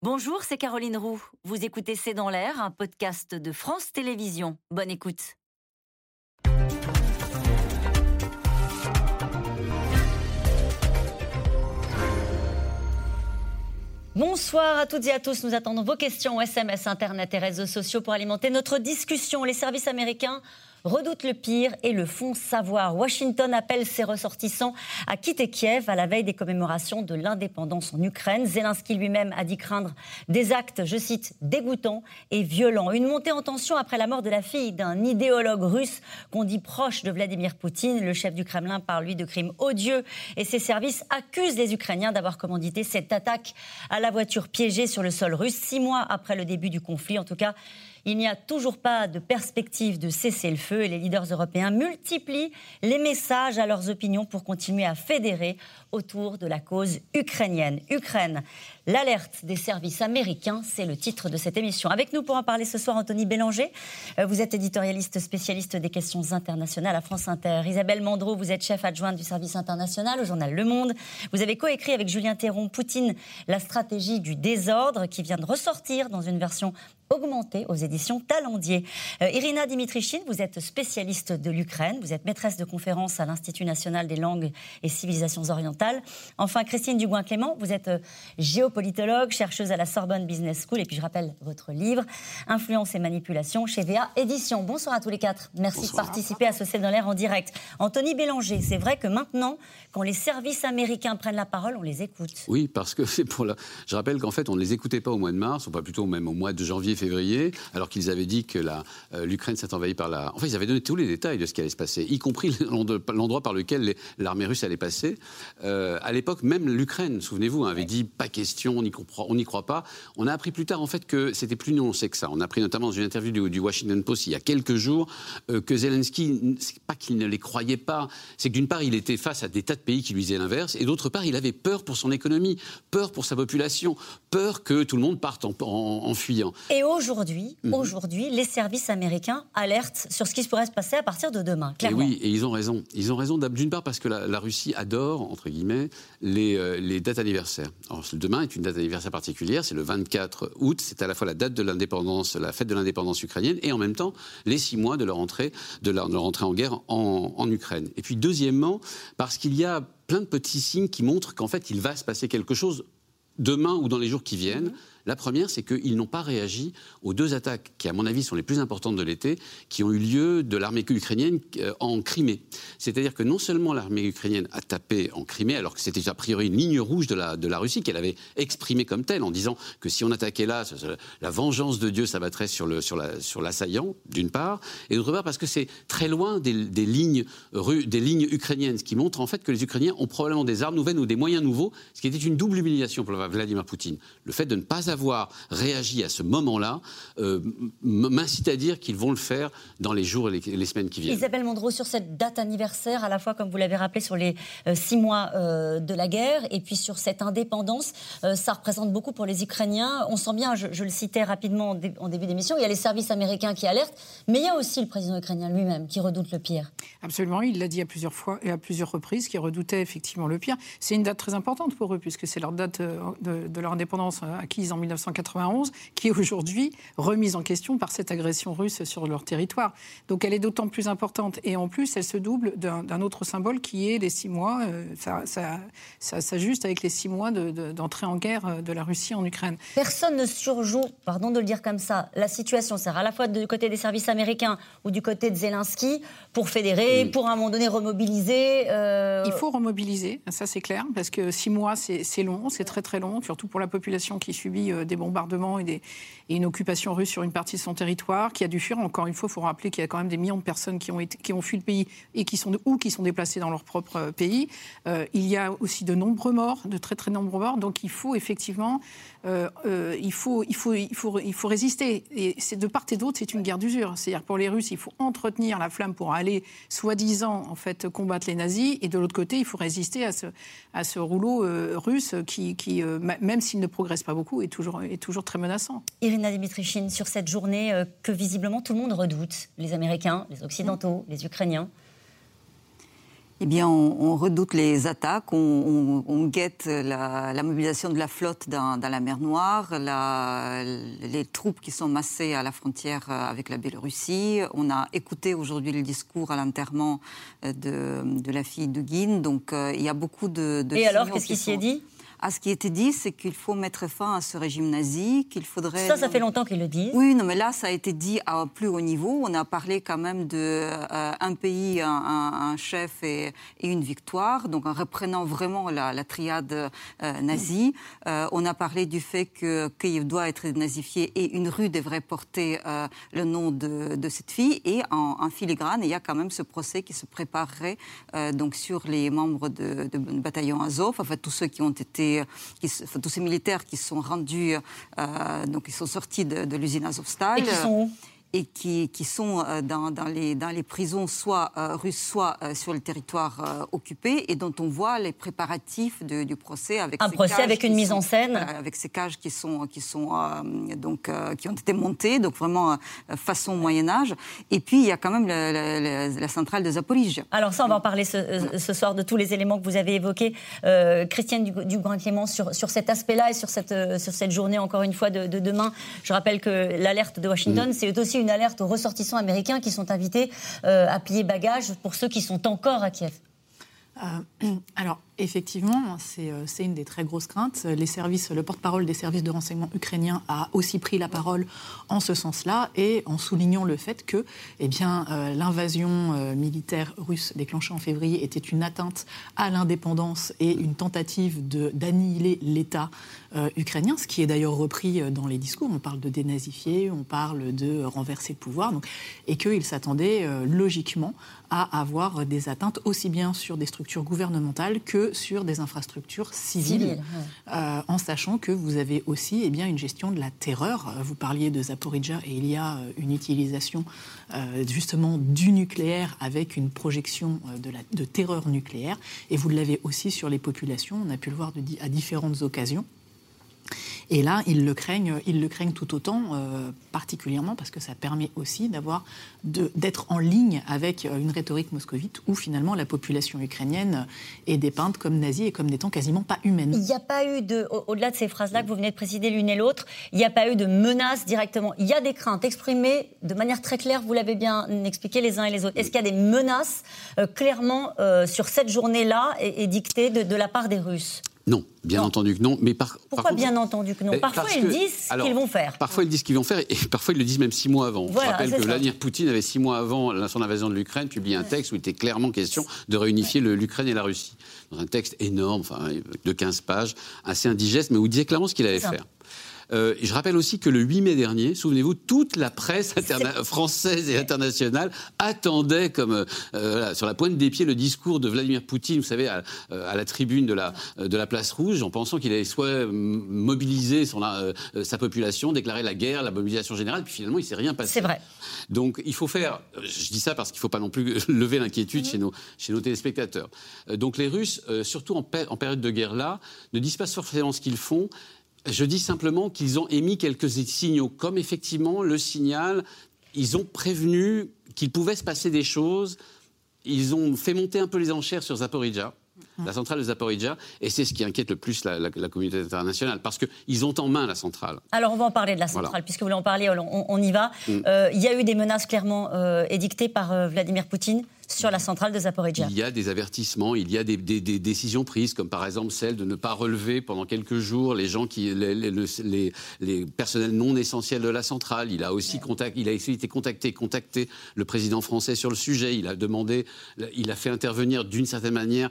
Bonjour, c'est Caroline Roux. Vous écoutez C'est dans l'air, un podcast de France Télévisions. Bonne écoute. Bonsoir à toutes et à tous. Nous attendons vos questions SMS, Internet et réseaux sociaux pour alimenter notre discussion. Les services américains redoute le pire et le font savoir. Washington appelle ses ressortissants à quitter Kiev à la veille des commémorations de l'indépendance en Ukraine. Zelensky lui-même a dit craindre des actes, je cite, dégoûtants et violents. Une montée en tension après la mort de la fille d'un idéologue russe qu'on dit proche de Vladimir Poutine. Le chef du Kremlin parle lui de crimes odieux et ses services accusent les Ukrainiens d'avoir commandité cette attaque à la voiture piégée sur le sol russe six mois après le début du conflit. En tout cas, il n'y a toujours pas de perspective de cesser le feu et les leaders européens multiplient les messages à leurs opinions pour continuer à fédérer autour de la cause ukrainienne. Ukraine, l'alerte des services américains, c'est le titre de cette émission. Avec nous pour en parler ce soir, Anthony Bélanger. Euh, vous êtes éditorialiste spécialiste des questions internationales à France Inter. Isabelle Mandreau, vous êtes chef adjointe du service international au journal Le Monde. Vous avez coécrit avec Julien Théron Poutine, la stratégie du désordre qui vient de ressortir dans une version augmentée aux éditions Talendier. Euh, Irina Dimitrichine, vous êtes spécialiste de l'Ukraine, vous êtes maîtresse de conférence à l'Institut national des langues et civilisations orientales Enfin, Christine Dugouin-Clément, vous êtes euh, géopolitologue, chercheuse à la Sorbonne Business School. Et puis, je rappelle votre livre, Influence et manipulation, chez VA Édition. Bonsoir à tous les quatre. Merci de participer à ce C'est dans l'air en direct. Anthony Bélanger, c'est vrai que maintenant, quand les services américains prennent la parole, on les écoute. Oui, parce que c'est pour la. Je rappelle qu'en fait, on ne les écoutait pas au mois de mars, ou pas plutôt même au mois de janvier, février, alors qu'ils avaient dit que euh, l'Ukraine s'est envahie par la. Enfin, ils avaient donné tous les détails de ce qui allait se passer, y compris l'endroit par lequel l'armée russe allait passer. Euh, à l'époque, même l'Ukraine, souvenez-vous, avait dit pas question, on n'y croit, pas. On a appris plus tard, en fait, que c'était plus nuancé que ça. On a appris notamment dans une interview du, Washington Post il y a quelques jours euh, que Zelensky, c'est pas qu'il ne les croyait pas, c'est que d'une part, il était face à des tas de pays qui lui disaient l'inverse, et d'autre part, il avait peur pour son économie, peur pour sa population, peur que tout le monde parte en, fuyant. Et aujourd'hui, mhm. aujourd'hui, les services américains alertent sur ce qui pourrait se passer à partir de demain. Clairement. Et oui, et ils ont raison. Ils ont raison d'une part parce que la Russie adore, entre guillemets, euh, les, dates anniversaires. Alors, demain est une date anniversaire particulière, c'est le 24 août, c'est à la fois la date de l'indépendance, la fête de l'indépendance ukrainienne, et en même temps les six mois de leur entrée, de leur, entrée en guerre en, Ukraine. Et puis deuxièmement, parce qu'il y a plein de petits signes qui montrent qu'en fait il va se passer quelque chose demain ou dans les jours qui viennent. La première, c'est qu'ils n'ont pas réagi aux deux attaques qui, à mon avis, sont les plus importantes de l'été, qui ont eu lieu de l'armée ukrainienne euh, en Crimée. C'est-à-dire que non seulement l'armée ukrainienne a tapé en Crimée, alors que c'était a priori une ligne rouge de la, de la Russie, qu'elle avait exprimée comme telle, en disant que si on attaquait là, la vengeance de Dieu s'abattrait sur l'assaillant, sur d'une part, et d'autre part parce que c'est très loin des, lignes, des lignes ukrainiennes, ce qui montre en fait que les Ukrainiens ont probablement des armes nouvelles ou des moyens nouveaux, ce qui était une double humiliation pour Vladimir Poutine. Le fait de ne pas avoir réagi à ce moment-là euh, m'incite à dire qu'ils vont le faire dans les jours et les, semaines qui viennent. Isabelle Mondreau, sur cette date anniversaire, à la fois, comme vous l'avez rappelé, sur les euh, six mois euh, de la guerre, et puis sur cette indépendance, ça représente beaucoup pour les Ukrainiens. On sent bien, je, le citais rapidement en, début d'émission, il y a les services américains qui alertent, mais il y a aussi le président ukrainien lui-même qui redoute le pire. Absolument, il l'a dit à plusieurs fois et à plusieurs reprises, qu'il redoutait effectivement le pire. C'est une date très importante pour eux, puisque c'est leur date de, de leur indépendance acquise en 1991, qui est aujourd'hui remise en question par cette agression russe sur leur territoire. Donc elle est d'autant plus importante. Et en plus, elle se double d'un autre symbole qui est les six mois. Euh, ça, ça, s'ajuste avec les six mois d'entrée en guerre euh, de la Russie en Ukraine. Personne ne surjoue, pardon de le dire comme ça, la situation. C'est à la fois du côté des services américains ou du côté de Zelensky pour fédérer, pour à un moment donné remobiliser. Euh, Il faut remobiliser, ça c'est clair, parce que six mois c'est long, c'est très très long, surtout pour la population qui subit des bombardements et, une occupation russe sur une partie de son territoire, qui a dû fuir. Encore une fois, il faut rappeler qu'il y a quand même des millions de personnes qui ont, qui ont fui le pays et qui sont ou qui sont déplacées dans leur propre euh, pays. Euh, il y a aussi de nombreux morts, de très très nombreux morts. Donc il faut effectivement, euh, il, faut, il, faut, il, faut, il faut résister. Et c'est de part et d'autre, c'est une guerre d'usure. C'est-à-dire pour les Russes, il faut entretenir la flamme pour aller, soi-disant, en fait, combattre les nazis. Et de l'autre côté, il faut résister à ce, à ce rouleau russe qui, même s'il ne progresse pas beaucoup, est toujours est toujours très menaçant. Irina Dimitrichine, sur cette journée euh, que visiblement tout le monde redoute, les Américains, les Occidentaux, les Ukrainiens eh bien, on, redoute les attaques, on, guette la, mobilisation de la flotte dans, la mer Noire, les troupes qui sont massées à la frontière avec la Biélorussie. On a écouté aujourd'hui le discours à l'enterrement de, la fille de Guine, donc euh, il y a beaucoup de... Et alors, qu'est-ce qui s'y est dit? À ce qui était dit, c'est qu'il faut mettre fin à ce régime nazi, qu'il faudrait... Ça, ça fait longtemps qu'ils le disent. Oui, non, mais là, ça a été dit à plus haut niveau. On a parlé quand même de euh, un pays, un, chef et, une victoire, donc en reprenant vraiment la, triade euh, nazie. Euh, on a parlé du fait que Kiev doit être nazifié et une rue devrait porter le nom de, cette fille. Et en, filigrane, il y a quand même ce procès qui se préparerait donc sur les membres de, de bataillon Azov, enfin tous ceux qui ont été tous ces militaires qui sont rendus, euh, donc ils sont sortis de, de l'usine Azovstal. Qui et qui, qui sont euh, dans, dans, les, dans, les, prisons soit euh, russes, soit euh, sur le territoire occupé, et dont on voit les préparatifs du procès avec un procès avec une mise en scène, avec ces cages qui sont qui sont donc qui ont été montées, donc vraiment façon Moyen Âge. Et puis il y a quand même la, centrale de Zaporizhia. Alors ça, on va en parler ce, ce, soir de tous les éléments que vous avez évoqués, Christiane du, Grand Clément, sur, sur cet aspect-là et sur cette sur cette journée encore une fois de, demain. Je rappelle que l'alerte de Washington, mm. c'est aussi une alerte aux ressortissants américains qui sont invités euh, à plier bagages pour ceux qui sont encore à Kiev. Euh, alors, Effectivement, euh, c'est une des très grosses craintes. Les services, le porte-parole des services de renseignement ukrainiens a aussi pris la parole en ce sens-là et en soulignant le fait que eh euh, l'invasion euh, militaire russe déclenchée en février était une atteinte à l'indépendance et une tentative d'annihiler l'État ukrainien, ce qui est d'ailleurs repris dans les discours. On parle de dénazifier, on parle de renverser le pouvoir, et qu'il s'attendait logiquement à avoir des atteintes aussi bien sur des structures gouvernementales que sur des infrastructures civiles, euh, en sachant que vous avez aussi eh bien, une gestion de la terreur. Vous parliez de Zaporizhia et il y a euh, une utilisation euh, justement du nucléaire avec une projection de, la, de terreur nucléaire. Et vous l'avez aussi sur les populations, on a pu le voir de, à différentes occasions. Et là, ils le craignent, ils le craignent tout autant, euh, particulièrement parce que ça permet aussi d'être en ligne avec euh, une rhétorique moscovite où finalement la population ukrainienne est dépeinte comme nazie et comme n'étant quasiment pas humaine. Il n'y a pas eu de, au-delà de ces phrases-là que vous venez de préciser l'une et l'autre, il n'y a pas eu de menaces directement. Il y a des craintes exprimées de manière très claire, vous l'avez bien expliqué les uns et les autres. Est-ce qu'il y a des menaces euh, clairement sur cette journée-là et, dictées de la part des Russes? Non, bien entendu que non. Mais par, Pourquoi bien entendu que non Parfois, ils disent ce qu'ils vont faire. Parfois, ils disent ce qu'ils vont faire et parfois, ils le disent même six mois avant. Je rappelle que Vladimir Poutine avait six mois avant son invasion de l'Ukraine publié un texte où il était clairement question de réunifier l'Ukraine et la Russie. Dans un texte énorme, enfin, de 15 pages, assez indigeste, mais où il disait clairement ce qu'il allait faire. Euh, je rappelle aussi que le 8 mai dernier, souvenez-vous, toute la presse française et internationale attendait comme euh, sur la pointe des pieds le discours de Vladimir Poutine, vous savez, à, euh, la tribune de la, de la place rouge, en pensant qu'il allait soit mobiliser son, sa population, déclarer la guerre, la mobilisation générale, puis finalement, il ne s'est rien passé. C'est vrai. Donc il faut faire, je dis ça parce qu'il ne faut pas non plus lever l'inquiétude chez, nos, chez nos téléspectateurs. Donc les Russes, surtout en, en période de guerre là, ne disent pas forcément ce qu'ils font, je dis simplement qu'ils ont émis quelques signaux, comme effectivement le signal, ils ont prévenu qu'il pouvait se passer des choses, ils ont fait monter un peu les enchères sur Zaporizhia la centrale de Zaporizhia, et c'est ce qui inquiète le plus la, communauté internationale, parce qu'ils ont en main la centrale. Alors on va en parler de la centrale, puisque vous voulez en parler, on, y va. Mm. Euh, il y a eu des menaces clairement euh, édictées par euh, Vladimir Poutine sur la centrale de Zaporizhia. Il y a des avertissements, il y a des, décisions prises, comme par exemple celle de ne pas relever pendant quelques jours les gens qui, les, les, personnels non essentiels de la centrale. Il a aussi il a été contacté, contacté le président français sur le sujet. Il a demandé, il a fait intervenir d'une certaine manière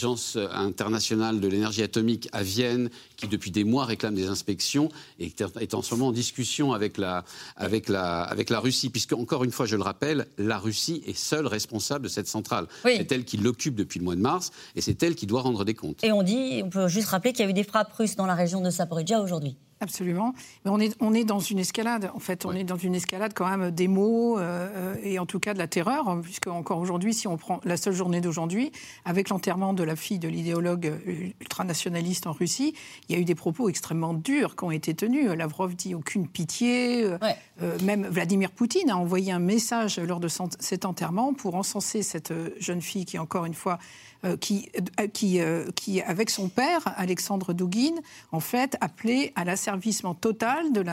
l'agence internationale de l'énergie atomique à Vienne, qui depuis des mois réclame des inspections et est en ce moment en discussion avec la, avec la, avec la Russie, puisque encore une fois, je le rappelle, la Russie est seule responsable de cette centrale. C'est elle qui l'occupe depuis le mois de mars et c'est elle qui doit rendre des comptes. Et on dit, on peut juste rappeler qu'il y a eu des frappes russes dans la région de Saporidja aujourd'hui. Absolument. Mais on est, on est dans une escalade. En fait, on est dans une escalade quand même des mots euh, et en tout cas de la terreur, hein, puisque encore aujourd'hui, si on prend la seule journée d'aujourd'hui, avec l'enterrement de la fille de l'idéologue ultranationaliste en Russie, il y a eu des propos extrêmement durs qui ont été tenus. Lavrov dit aucune pitié. Euh, euh, même Vladimir Poutine a envoyé un message lors de cet enterrement pour encenser cette jeune fille qui, encore une fois, euh, qui, euh, qui, euh, qui, avec son père, Alexandre Douguin, en fait, appelait à l'asservissement total de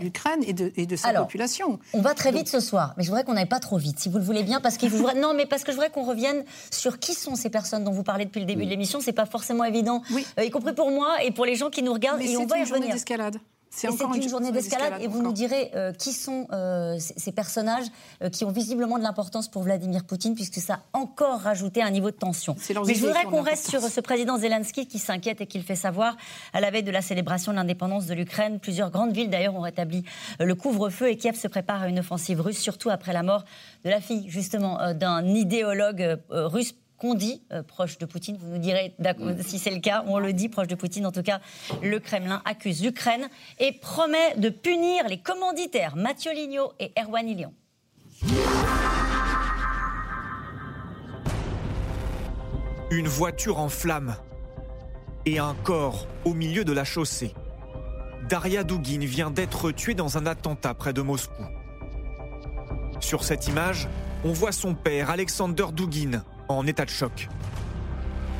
l'Ukraine et, de, et de sa population. On va très vite ce soir, mais je voudrais qu'on n'aille pas trop vite, si vous le voulez bien, parce que non, mais parce que je voudrais qu'on revienne sur qui sont ces personnes dont vous parlez depuis le début de l'émission. C'est pas forcément évident, y compris pour moi et pour les gens qui nous regardent. Mais et on va y revenir. d'escalade. C'est encore une, journée d'escalade. Et vous nous direz euh, qui sont euh, ces personnages euh, qui ont visiblement de l'importance pour Vladimir Poutine, puisque ça a encore rajouté un niveau de tension. Mais je voudrais qu'on reste sur ce président Zelensky qui s'inquiète et qui le fait savoir à la veille de la célébration de l'indépendance de l'Ukraine. Plusieurs grandes villes, d'ailleurs, ont rétabli le couvre-feu et Kiev se prépare à une offensive russe, surtout après la mort de la fille, justement, d'un idéologue russe qu'on dit euh, proche de Poutine. Vous nous direz mm. si c'est le cas. On le dit proche de Poutine. En tout cas, le Kremlin accuse l'Ukraine et promet de punir les commanditaires Mathieu Lignot et Erwan Ilion. Une voiture en flammes et un corps au milieu de la chaussée. Daria Dugin vient d'être tuée dans un attentat près de Moscou. Sur cette image, on voit son père, Alexander Dugin, en état de choc.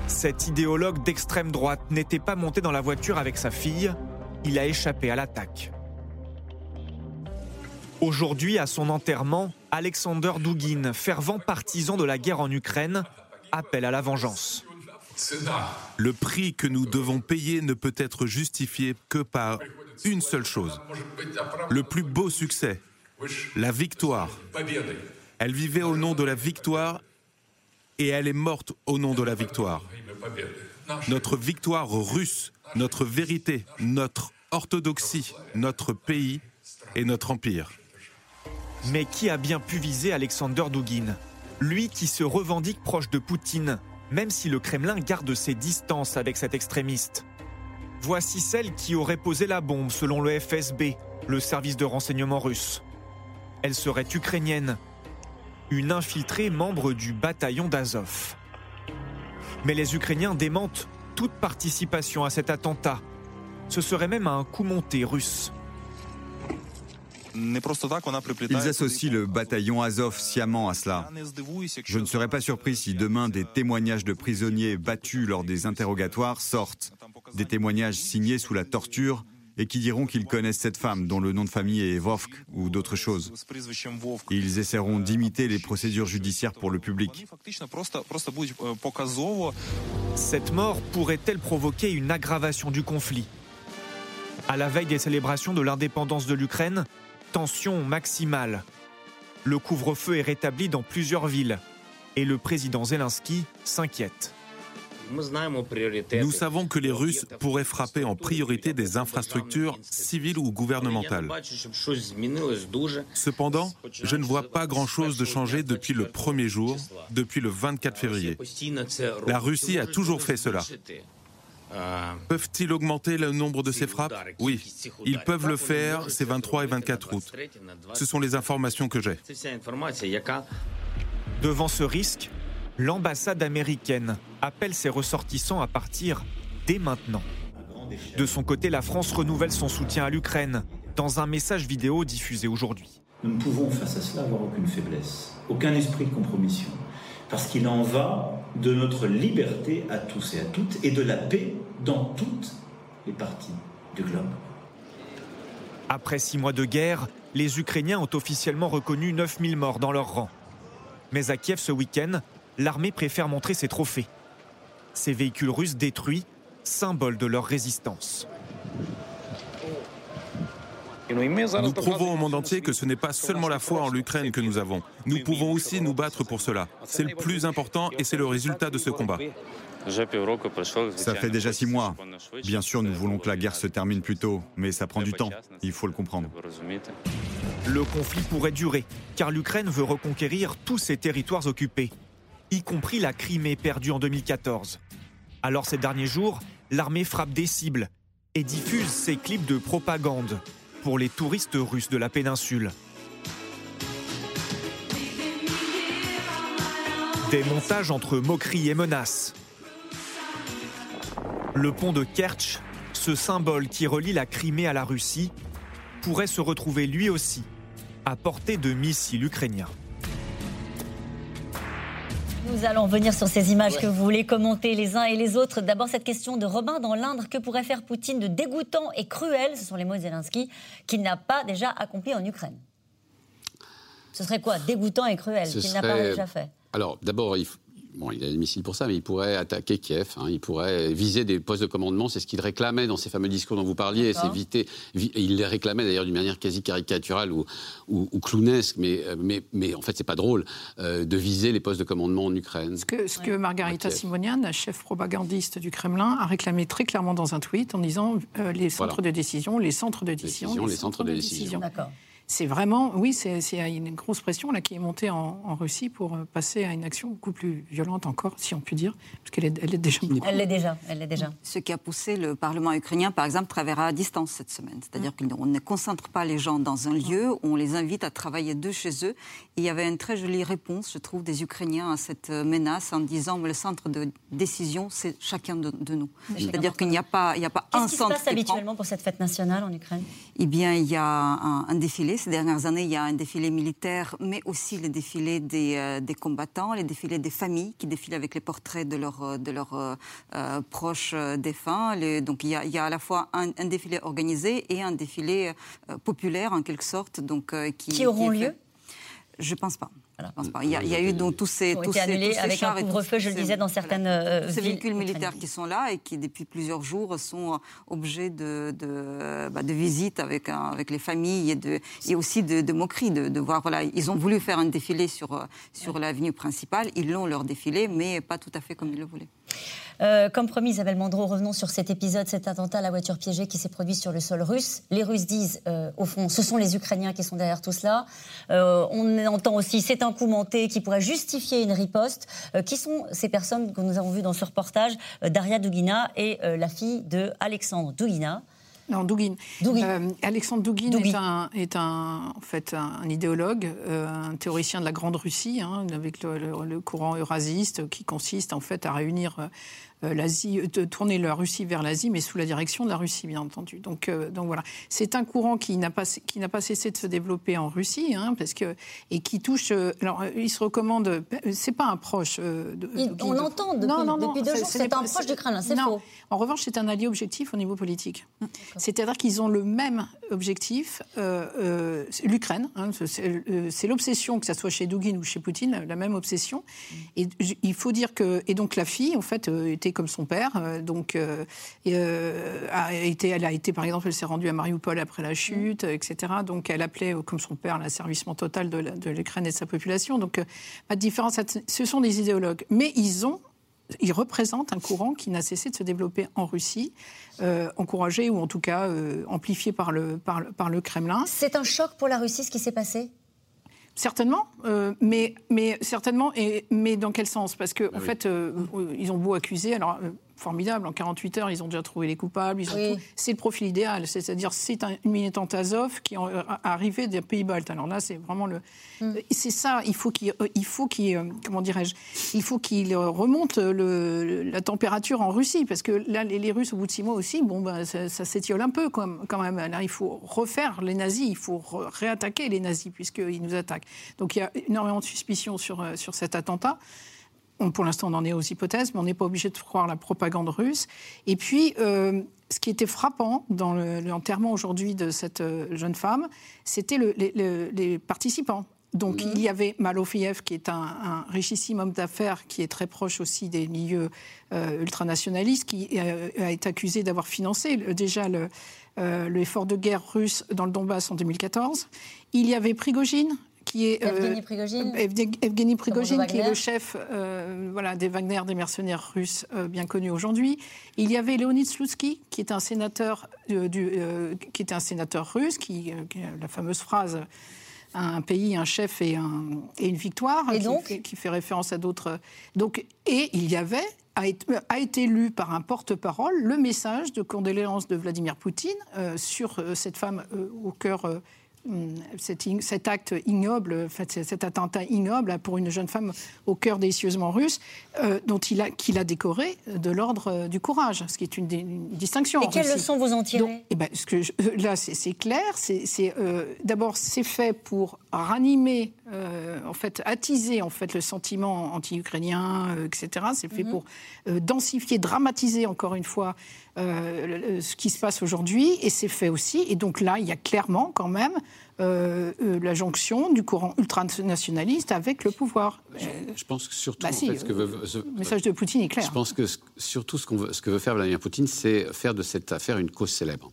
Cet idéologue d'extrême droite n'était pas monté dans la voiture avec sa fille, il a échappé à l'attaque. Aujourd'hui, à son enterrement, Alexander Dugin, fervent partisan de la guerre en Ukraine, appelle à la vengeance. Le prix que nous devons payer ne peut être justifié que par une seule chose. Le plus beau succès, la victoire. Elle vivait au nom de la victoire et elle est morte au nom de la victoire. Notre victoire russe, notre vérité, notre orthodoxie, notre pays et notre empire. Mais qui a bien pu viser Alexander Dugin? Lui qui se revendique proche de Poutine, même si le Kremlin garde ses distances avec cet extrémiste. Voici celle qui aurait posé la bombe selon le FSB, le service de renseignement russe. Elle serait ukrainienne une infiltrée membre du bataillon d'Azov. Mais les Ukrainiens démentent toute participation à cet attentat. Ce serait même un coup monté russe. Ils associent le bataillon Azov sciemment à cela. Je ne serais pas surpris si demain des témoignages de prisonniers battus lors des interrogatoires sortent, des témoignages signés sous la torture et qui diront qu'ils connaissent cette femme dont le nom de famille est Vovk ou d'autres choses. Ils essaieront d'imiter les procédures judiciaires pour le public. Cette mort pourrait-elle provoquer une aggravation du conflit? À la veille des célébrations de l'indépendance de l'Ukraine, tension maximale. Le couvre-feu est rétabli dans plusieurs villes et le président Zelensky s'inquiète. Nous savons que les Russes pourraient frapper en priorité des infrastructures civiles ou gouvernementales. Cependant, je ne vois pas grand-chose de changer depuis le premier jour, depuis le 24 février. La Russie a toujours fait cela. Peuvent-ils augmenter le nombre de ces frappes? Oui, ils peuvent le faire ces 23 et 24 août. Ce sont les informations que j'ai. Devant ce risque, l'ambassade américaine appelle ses ressortissants à partir dès maintenant. De son côté, la France renouvelle son soutien à l'Ukraine dans un message vidéo diffusé aujourd'hui. Nous ne pouvons face à cela avoir aucune faiblesse, aucun esprit de compromission, parce qu'il en va de notre liberté à tous et à toutes et de la paix dans toutes les parties du globe. Après six mois de guerre, les Ukrainiens ont officiellement reconnu 9000 morts dans leur rang. Mais à Kiev ce week-end, l'armée préfère montrer ses trophées. Ces véhicules russes détruits, symbole de leur résistance. Nous prouvons au monde entier que ce n'est pas seulement la foi en l'Ukraine que nous avons. Nous pouvons aussi nous battre pour cela. C'est le plus important et c'est le résultat de ce combat. Ça fait déjà six mois. Bien sûr, nous voulons que la guerre se termine plus tôt, mais ça prend du temps. Il faut le comprendre. Le conflit pourrait durer, car l'Ukraine veut reconquérir tous ses territoires occupés y compris la Crimée perdue en 2014. Alors ces derniers jours, l'armée frappe des cibles et diffuse ses clips de propagande pour les touristes russes de la péninsule. Des montages entre moqueries et menaces. Le pont de Kerch, ce symbole qui relie la Crimée à la Russie, pourrait se retrouver lui aussi à portée de missiles ukrainiens. Nous allons venir sur ces images que vous voulez commenter les uns et les autres. D'abord, cette question de Robin dans l'Indre. Que pourrait faire Poutine de dégoûtant et cruel? Ce sont les mots de Zelensky qu'il n'a pas déjà accompli en Ukraine. Ce serait quoi? Dégoûtant et cruel qu'il n'a pas déjà fait? Alors, d'abord, il faut Bon, il a des missiles pour ça, mais il pourrait attaquer Kiev, hein. il pourrait viser des postes de commandement, c'est ce qu'il réclamait dans ces fameux discours dont vous parliez, c'est éviter, il les réclamait d'ailleurs d'une manière quasi caricaturale ou, ou, clownesque, mais, mais, mais en fait c'est pas drôle, euh, de viser les postes de commandement en Ukraine. Ce que, ce que Margarita Simonian, la chef propagandiste du Kremlin, a réclamé très clairement dans un tweet en disant euh, les centres de décision, les centres de décision, les, centres, de, décision. décision. D'accord c'est vraiment, oui, c'est une grosse pression là qui est montée en, Russie pour euh, passer à une action beaucoup plus violente encore, si on peut dire, parce qu'elle est, elle est déjà. Elle l'est déjà, elle est déjà. Ce qui a poussé le Parlement ukrainien, par exemple, travaillera à distance cette semaine, c'est-à-dire mm. qu'on ne concentre pas les gens dans un lieu, on les invite à travailler de chez eux. Et il y avait une très jolie réponse, je trouve, des Ukrainiens à cette euh, menace en disant le centre de décision, c'est chacun de, nous. C'est-à-dire qu'il n'y a pas, il y a pas un centre. Qu'est-ce qui se passe habituellement pour cette fête nationale en Ukraine? Eh bien, il y a un, un défilé ces dernières années, il y a un défilé militaire, mais aussi les défilés des, euh, des combattants, les défilés des familles qui défilent avec les portraits de, leur, euh, de leurs euh, proches défunts. donc il y, a, il y, a, à la fois un, défilé organisé et un défilé populaire, en quelque sorte. Donc, qui, qui auront lieu? Je ne pense pas. Il, y a, eu donc tous ces, tous ces, annulés avec un couvre-feu, je le disais, dans certaines euh, Ces véhicules militaires qui sont là et qui, depuis plusieurs jours, sont euh, objets de, de, bah, de visites avec, avec les familles et, de, et aussi de, de moqueries, de, voir, voilà, ils ont voulu faire un défilé sur, euh, sur l'avenue principale, ils l'ont leur défilé, mais pas tout à fait comme ils le voulaient. Euh, comme promis, Isabelle Mandreau, revenons sur cet épisode, cet attentat à la voiture piégée qui s'est produit sur le sol russe. Les Russes disent, euh, au fond, ce sont les Ukrainiens qui sont derrière tout cela. Euh, on entend aussi, c'est un coup monté qui pourrait justifier une riposte. qui sont ces personnes que nous avons vues dans ce reportage? Daria Dugina et la fille de Alexandre Dugina. Non, Dugin. Alexandre Dugin est, un, est un, en fait un, idéologue, un théoricien de la Grande Russie, hein, avec le, le, courant eurasiste qui consiste en fait à réunir l'Asie, de tourner la Russie vers l'Asie, mais sous la direction de la Russie, bien entendu. Donc, euh, donc voilà, c'est un courant qui n'a pas qui n'a pas cessé de se développer en Russie, hein, parce que et qui touche. Euh, alors, il se recommande. C'est pas un proche. De, on l'entend depuis, non, non, depuis deux jours. C'est un proche du Kremlin. C'est faux. En revanche, c'est un allié objectif au niveau politique. C'est-à-dire qu'ils ont le même objectif. L'Ukraine, hein, c'est l'obsession que ce soit chez Dugin ou chez Poutine, la même obsession. Mm. Et il faut dire que et donc la fille, en fait, était comme son père. Euh, donc, euh, euh, a été, elle a été, par exemple, elle s'est rendue à Mariupol après la chute, etc. Donc, elle appelait, comme son père, l'asservissement total de l'Ukraine et de sa population. Donc, pas de différence. Ce sont des idéologues. Mais ils ont ils représentent un courant qui n'a cessé de se développer en Russie, encouragé ou en tout cas amplifié par le, par, par le Kremlin. C'est un choc pour la Russie ce qui s'est passé? Certainement, euh, mais, mais certainement, et, mais dans quel sens? Parce qu'en en ah fait, euh, ils ont beau accuser, alors euh, formidable. En 48 heures, ils ont déjà trouvé les coupables. C'est le profil idéal. C'est-à-dire, c'est une militante Azov qui est arrivée des pays baltes. Alors là, c'est vraiment le. Mm. C'est ça. Il faut qu'il, il faut qu'il, euh, comment dirais-je, il faut qu'il remonte le, la température en Russie, parce que là, les, Russes, au bout de six mois aussi, bon, ben, ça, s'étiole un peu quand même. Là, il faut refaire les nazis. Il faut réattaquer les nazis puisqu'ils nous attaquent. Donc, il y a énormément de suspicions sur euh, sur cet attentat pour l'instant, on en est aux hypothèses, mais on n'est pas obligé de croire la propagande russe. Et puis, euh, ce qui était frappant dans l'enterrement aujourd'hui de cette euh, jeune femme, c'était les, participants. Donc, mhm. il y avait Malofiev, qui est un, richissime homme d'affaires, qui est très proche aussi des milieux euh, ultranationalistes, qui a été accusé d'avoir financé déjà l'effort de guerre russe dans le Donbass en 2014. Il y avait Prigogine, qui est euh, Evgeny Prigogine, Evgeny Prigogine qui est le chef euh, voilà, des Wagner, des mercenaires russes euh, bien connus aujourd'hui. Il y avait Leonid Slutsky, qui est un sénateur, du, qui était un sénateur russe, qui, la fameuse phrase un pays, un chef et, un, et une victoire, Et qui, fait, qui fait référence à d'autres. Donc, et il y avait a été, a été lu par un porte-parole le message de condoléances de Vladimir Poutine euh, sur euh, cette femme euh, au cœur. Hum, cet, acte ignoble, cet attentat ignoble pour une jeune femme au cœur délicieusement russe, euh, dont il a, qu'il a décoré de l'ordre euh, du courage, ce qui est une, distinction. Et quelles leçons vous en tirez Donc, eh ben, ce que je- euh, là, c'est c'est clair. C'est c'est, euh, d'abord c'est fait pour ranimer, euh, en fait, attiser en fait le sentiment anti-ukrainien, euh, etc. C'est fait pour euh, densifier, dramatiser encore une fois euh, le- ce qui se passe aujourd'hui, et c'est fait aussi. Et donc là, il y a clairement quand même euh, euh, la jonction du courant ultranationaliste avec le pouvoir. Je pense que surtout, Bah en si, fait, ce que veut- ce- le message de Poutine est clair. Je pense que ce- surtout ce, qu'on veut- ce que veut faire Vladimir Poutine, c'est faire de cette affaire une cause célèbre.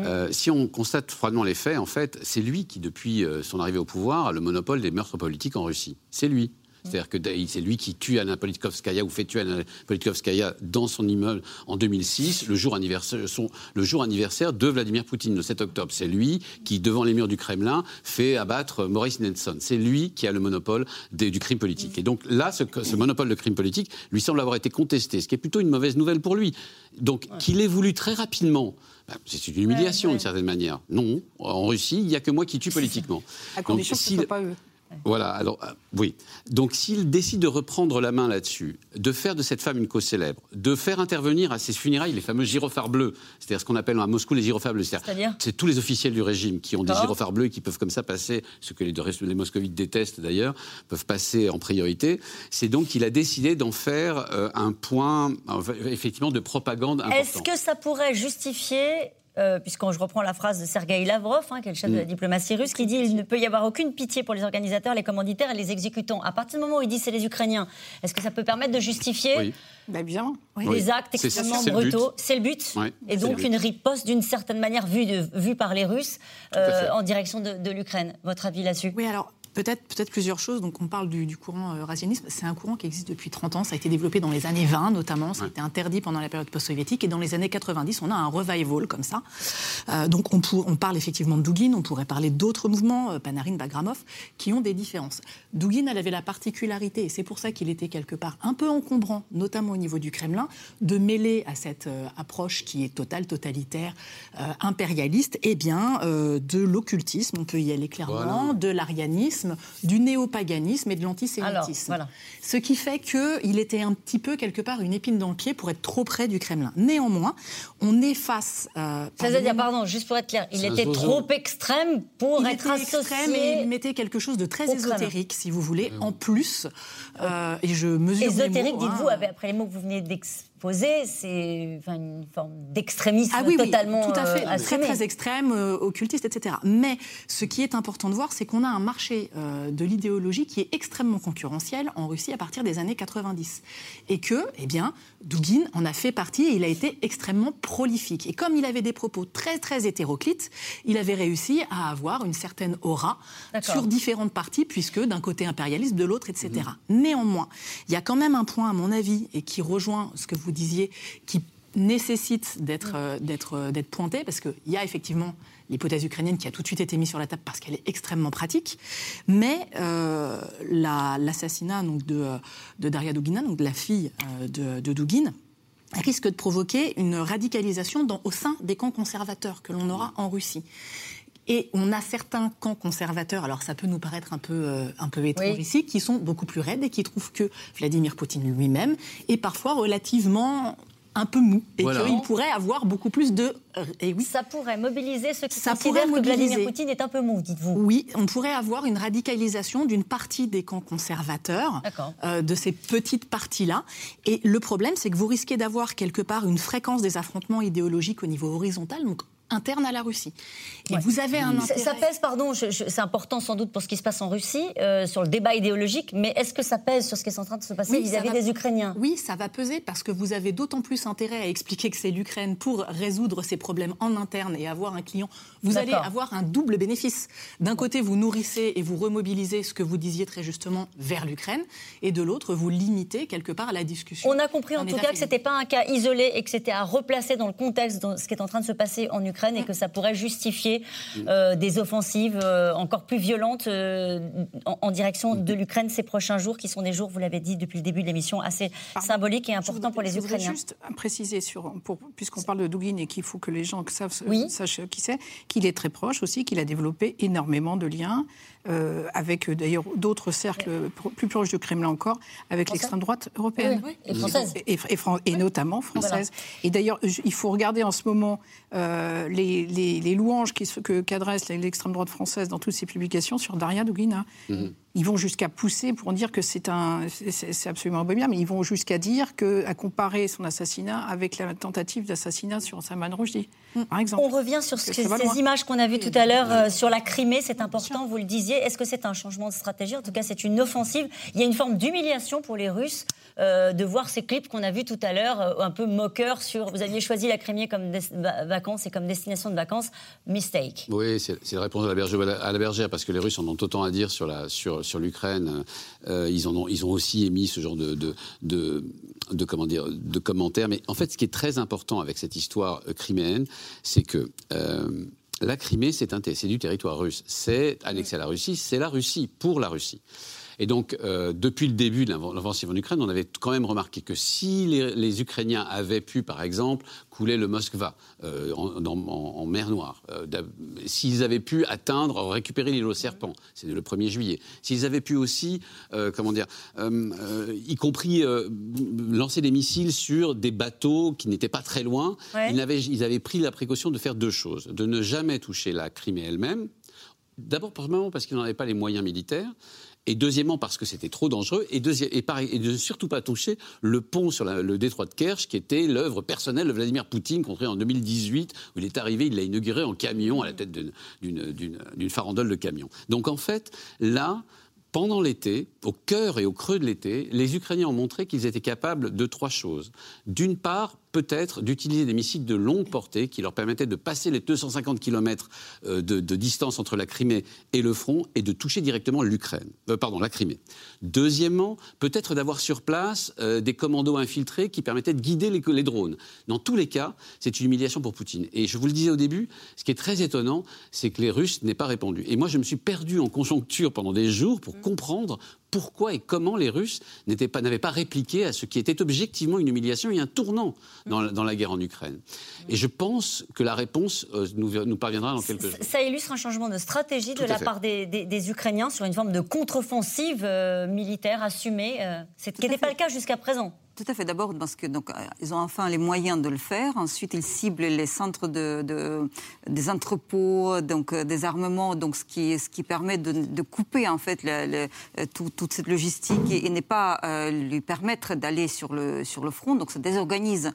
Euh, si on constate froidement les faits, en fait, c'est lui qui, depuis euh, son arrivée au pouvoir, a le monopole des meurtres politiques en Russie. C'est lui. C'est-à-dire que c'est lui qui tue Anna Politkovskaya ou fait tuer Anna Politkovskaya dans son immeuble en 2006, le jour anniversaire, son- le jour anniversaire de Vladimir Poutine, le 7 octobre. C'est lui qui, devant les murs du Kremlin, fait abattre Maurice Nelson. C'est lui qui a le monopole des- du crime politique. Et donc là, ce, ce monopole de crime politique lui semble avoir été contesté, ce qui est plutôt une mauvaise nouvelle pour lui. Donc qu'il ait voulu très rapidement, c'est une humiliation Ouais, ouais. d'une certaine manière. Non, en Russie, il n'y a que moi qui tue politiquement. à Donc, condition que ce s'il- soit pas eux. Voilà, alors euh, oui. Donc s'il décide de reprendre la main là-dessus, de faire de cette femme une cause célèbre, de faire intervenir à ses funérailles les fameux gyrophares bleus, c'est-à-dire ce qu'on appelle à Moscou les gyrophares bleus, C'est-à-dire c'est tous les officiels du régime qui ont des gyrophares bleus et qui peuvent comme ça passer, ce que les, les moscovites détestent d'ailleurs, peuvent passer en priorité. C'est donc qu'il a décidé d'en faire euh, un point euh, effectivement de propagande. Est-ce que ça pourrait justifier, euh, puisque je reprends la phrase de Sergei Lavrov, hein, qui est le chef Mm. de la diplomatie russe, qui dit il ne peut y avoir aucune pitié pour les organisateurs, les commanditaires et les exécutants. À partir du moment où il dit c'est les Ukrainiens, est-ce que ça peut permettre de justifier Oui. Bah, des Oui. actes extrêmement c'est le but. brutaux C'est le but. Oui, et donc but. une riposte d'une certaine manière vue, de- vue par les Russes euh, en direction de, de l'Ukraine. Votre avis là-dessus? Oui, alors peut-être peut plusieurs choses. Donc on parle du, du courant euh. C'est un courant qui existe depuis 30 ans. Ça a été développé dans les années 20 notamment. Ça a été interdit pendant la période post-soviétique. Et dans les années 90, on a un revival comme ça. Euh, donc on, pour- on parle effectivement de Douguin. On pourrait parler d'autres mouvements, euh, Panarin, Bagramov, qui ont des différences. Douguin, elle avait la particularité, et c'est pour ça qu'il était quelque part un peu encombrant, notamment au niveau du Kremlin, de mêler à cette euh, approche qui est totale, totalitaire, impérialiste, eh bien, de l'occultisme, on peut y aller clairement, Voilà. de l'arianisme, du néopaganisme et de l'antisémitisme. Voilà. Ce qui fait qu'il était un petit peu, quelque part, une épine dans le pied pour être trop près du Kremlin. Néanmoins, on est face... euh, C'est-à-dire, pardon, juste pour être clair, il était zozo. trop extrême pour il être était extrême et il mettait quelque chose de très ésotérique, si vous voulez, en plus. Euh, et je mesure Ésotérique, hein. dites-vous, après les mots que vous venez c'est enfin, une forme d'extrémisme Ah oui, oui, totalement tout à fait, euh, très très extrême, euh, occultiste, etc. Mais ce qui est important de voir, c'est qu'on a un marché euh, de l'idéologie qui est extrêmement concurrentiel en Russie à partir des années 90, et que, eh bien, Douguin en a fait partie et il a été extrêmement prolifique. Et comme il avait des propos très très hétéroclites, il avait réussi à avoir une certaine aura sur différentes parties, puisque d'un côté impérialiste, de l'autre, etc. Néanmoins, il y a quand même un point, à mon avis, et qui rejoint ce que vous disiez, qui nécessite d'être euh, euh, d'être pointé, parce qu'il y a effectivement l'hypothèse ukrainienne qui a tout de suite été mise sur la table parce qu'elle est extrêmement pratique, mais euh, la- l'assassinat donc de, euh, de Daria Dugina, donc de la fille de, de risque de provoquer une radicalisation au sein des camps conservateurs que l'on aura en Russie. Et on a certains camps conservateurs, alors ça peut nous paraître un peu, euh, un peu étrange Oui. ici, qui sont beaucoup plus raides et qui trouvent que Vladimir Poutine lui-même est parfois relativement un peu mou et Voilà. qu'il pourrait avoir beaucoup plus de... Et oui, Ça pourrait mobiliser ceux qui Ça considèrent pourrait que Vladimir mobiliser. Poutine est un peu mou, dites-vous. oui, on pourrait avoir une radicalisation d'une partie des camps conservateurs, euh, de ces petites parties-là. Et le problème, c'est que vous risquez d'avoir quelque part une fréquence des affrontements idéologiques au niveau horizontal, donc interne à la Russie. Et Ouais. vous avez un intérêt... ça pèse, pardon, c'est important sans doute pour ce qui se passe en Russie, euh, sur le débat idéologique, mais est-ce que ça pèse sur ce qui est en train de se passer Oui, vis-à-vis va- des Ukrainiens? Oui, ça va peser parce que vous avez d'autant plus intérêt à expliquer que c'est l'Ukraine pour résoudre ces problèmes en interne et avoir un client. Vous allez avoir un double bénéfice. D'un côté, vous nourrissez et vous remobilisez ce que vous disiez très justement vers l'Ukraine, et de l'autre, vous limitez quelque part la discussion. On a compris en tout cas que ce n'était pas un cas isolé et que c'était à replacer dans le contexte de ce qui est en train de se passer en Ukraine. Ukraine et que ça pourrait justifier euh, des offensives euh, encore plus violentes euh, en, en direction de l'Ukraine ces prochains jours, qui sont des jours, vous l'avez dit depuis le début de l'émission, assez Pardon. symboliques et Je importants pour les je voudrais Ukrainiens. juste préciser, sur, puisqu'on parle de Dugin et qu'il faut que les gens savent, Oui. sachent qui c'est, qu'il est très proche aussi, qu'il a développé énormément de liens euh, avec euh, d'ailleurs d'autres cercles plus proches du Kremlin encore, avec l'extrême droite européenne. Oui, oui, et française. Et, et fran- et notamment française. Et d'ailleurs, il faut regarder en ce moment euh, les, les- les louanges qu'adresse l'extrême droite française dans toutes ses publications sur Daria Dugina. Ils vont jusqu'à pousser pour dire que c'est un, c'est absolument abominable, mais ils vont jusqu'à dire que, à comparer son assassinat avec la tentative d'assassinat sur Salman Rushdie, par exemple. On revient sur ce- que ces loin. images qu'on a vues tout à l'heure euh, sur la Crimée, c'est important, vous le disiez. Est-ce que c'est un changement de stratégie? En tout cas, c'est une offensive. Il y a une forme d'humiliation pour les Russes euh, de voir ces clips qu'on a vus tout à l'heure, euh, un peu moqueurs sur. Vous aviez choisi la Crimée comme vacances et comme destination de vacances. Mistake. Oui, c'est la réponse à la, bergère, parce que les Russes en ont autant à dire sur la sur sur l'Ukraine. Euh, ils ont ils ont aussi émis ce genre de de, de comment dire de commentaires. Mais en fait, ce qui est très important avec cette histoire euh, criméenne, c'est que la Crimée, c'est du territoire russe. C'est annexé à la Russie. C'est la Russie pour la Russie. Et donc, euh, depuis le début de l'offen- l'offensive en Ukraine, on avait quand même remarqué que si les, les Ukrainiens avaient pu, par exemple, couler le Moskva euh, en, dans- en- en mer Noire, euh, s'ils avaient pu atteindre, récupérer l'île aux serpents, c'est le 1er juillet, s'ils avaient pu aussi, comment dire, y compris lancer des missiles sur des bateaux qui n'étaient pas très loin, Ouais. ils, avaient, ils avaient pris la précaution de faire deux choses. De ne jamais toucher la Crimée elle-même, D'abord, parce qu'ils n'en avaient pas les moyens militaires. Et deuxièmement, parce que c'était trop dangereux. Et, et, pareil, et de surtout pas toucher le pont sur le détroit de Kerch, qui était l'œuvre personnelle de Vladimir Poutine, construit en 2018, où il est arrivé, il l'a inauguré en camion, à la tête d'une farandole de camion. Donc en fait, là, pendant l'été, au cœur et au creux de l'été, les Ukrainiens ont montré qu'ils étaient capables de trois choses. D'une part, peut-être d'utiliser des missiles de longue portée qui leur permettaient de passer les 250 km de, de distance entre la Crimée et le front et de toucher directement l'Ukraine, euh, pardon, la Crimée. Deuxièmement, peut-être d'avoir sur place euh, des commandos infiltrés qui permettaient de guider les, les drones. Dans tous les cas, c'est une humiliation pour Poutine. Et je vous le disais au début, ce qui est très étonnant, c'est que les Russes n'aient pas répondu. Et moi, je me suis perdu en conjoncture pendant des jours pour comprendre pourquoi et comment les Russes n'étaient pas- n'avaient pas répliqué à ce qui était objectivement une humiliation et un tournant dans, la- dans la guerre en Ukraine. Et je pense que la réponse euh, nous, nous parviendra dans quelques jours. Ça- illustre un changement de stratégie Tout de la fait. part des, des- des Ukrainiens sur une forme de contre-offensive euh, militaire assumée, euh, c'est- qui n'était pas le cas jusqu'à présent. Tout à fait. D'abord parce que donc euh, ils ont enfin les moyens de le faire. Ensuite, ils ciblent les centres de, de- des entrepôts, donc euh, des armements, donc ce qui ce qui permet de, couper en fait euh, tout- toute cette logistique et, et n'est pas lui permettre d'aller sur le sur le front. Donc ça désorganise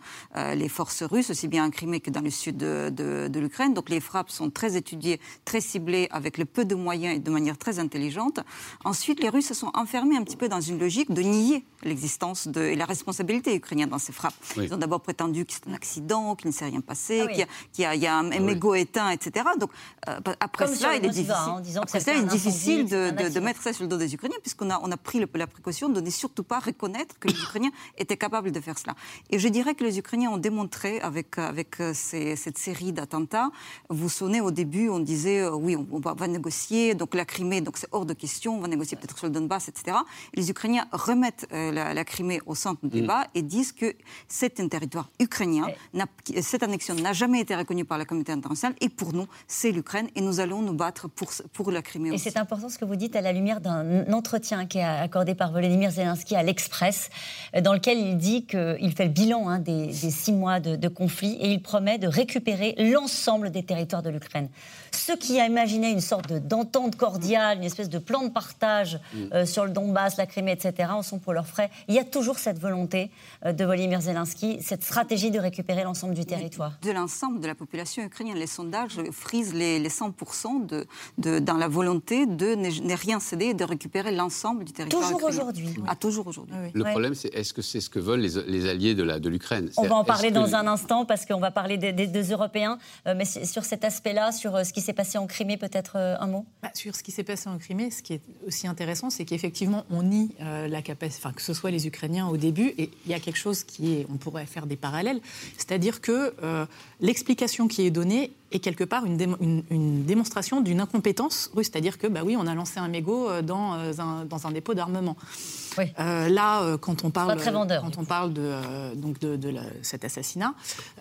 les forces russes aussi bien en Crimée que dans le sud de, de- de l'Ukraine. Donc les frappes sont très étudiées, très ciblées, avec le peu de moyens et de manière très intelligente. Ensuite, les Russes se sont enfermés un petit peu dans une logique de nier l'existence de, et la responsabilité ukrainienne dans ces frappes. Oui. Ils ont d'abord prétendu que c'est un accident, qu'il ne s'est rien passé, Ah oui. qu'il y a- qu'il y, a- il y a un, oui. mégot éteint, etc. Donc euh, après Comme cela, sur il le est difficile. Moskva, hein, en disant que après cela, il est difficile de, de- de mettre ça sur le dos des Ukrainiens, puisqu'on a, on a pris le- la précaution de ne surtout pas reconnaître que les Ukrainiens étaient capables de faire cela. Et je dirais que les Ukrainiens ont démontré avec, avec euh, ces- cette série d'attentats. Vous vous souvenez, au début, on disait euh, oui, on, on va, va négocier, donc la Crimée, donc c'est hors de question, on va négocier peut-être sur le Donbass, etc. Les Ukrainiens remettent euh, la, la Crimée au centre du débat et disent que c'est un territoire ukrainien. Cette annexion n'a jamais été reconnue par la communauté internationale et pour nous, c'est l'Ukraine et nous allons nous battre pour, pour la Crimée Et c'est important ce que vous dites à la lumière d'un entretien qui est accordé par Volodymyr Zelensky à l'Express, euh, dans lequel il dit qu'il fait le bilan hein, des, des six mois de, de conflit et il promet de récupérer l'ensemble des territoires de l'Ukraine. Ceux qui imaginaient une sorte de- d'entente cordiale, une espèce de plan de partage euh, sur le Donbass, la Crimée, etc., en sont pour leurs frais. Il y a toujours cette volonté euh, de Volodymyr Zelensky, cette stratégie de récupérer l'ensemble du territoire. de l'ensemble de la population ukrainienne. Les sondages frisent les, les 100% de, de- dans la volonté de ne, ne rien céder et de récupérer l'ensemble du territoire Toujours aujourd'hui. Ah, toujours aujourd'hui. Le Ouais. problème, c'est est-ce que c'est ce que veulent les, les alliés de l'Ukraine? On va en parler dans que- un instant parce qu'on va parler des, des deux Européens. Euh, mais sur cet aspect-là, sur euh, ce qui s'est passé en Crimée, peut-être euh, un mot? Bah, sur ce qui s'est passé en Crimée, ce qui est aussi intéressant, c'est qu'effectivement, on nie euh, la capacité, enfin, que ce soit les Ukrainiens au début, et il y a quelque chose qui est, on pourrait faire des parallèles, c'est-à-dire que euh, l'explication qui est donnée est quelque part une, démonstration d'une incompétence russe, c'est-à-dire que bah oui, on a lancé un mégot euh, dans un, dans un dépôt d'armement. là, quand on parle, quand on parle de, donc de, cet assassinat,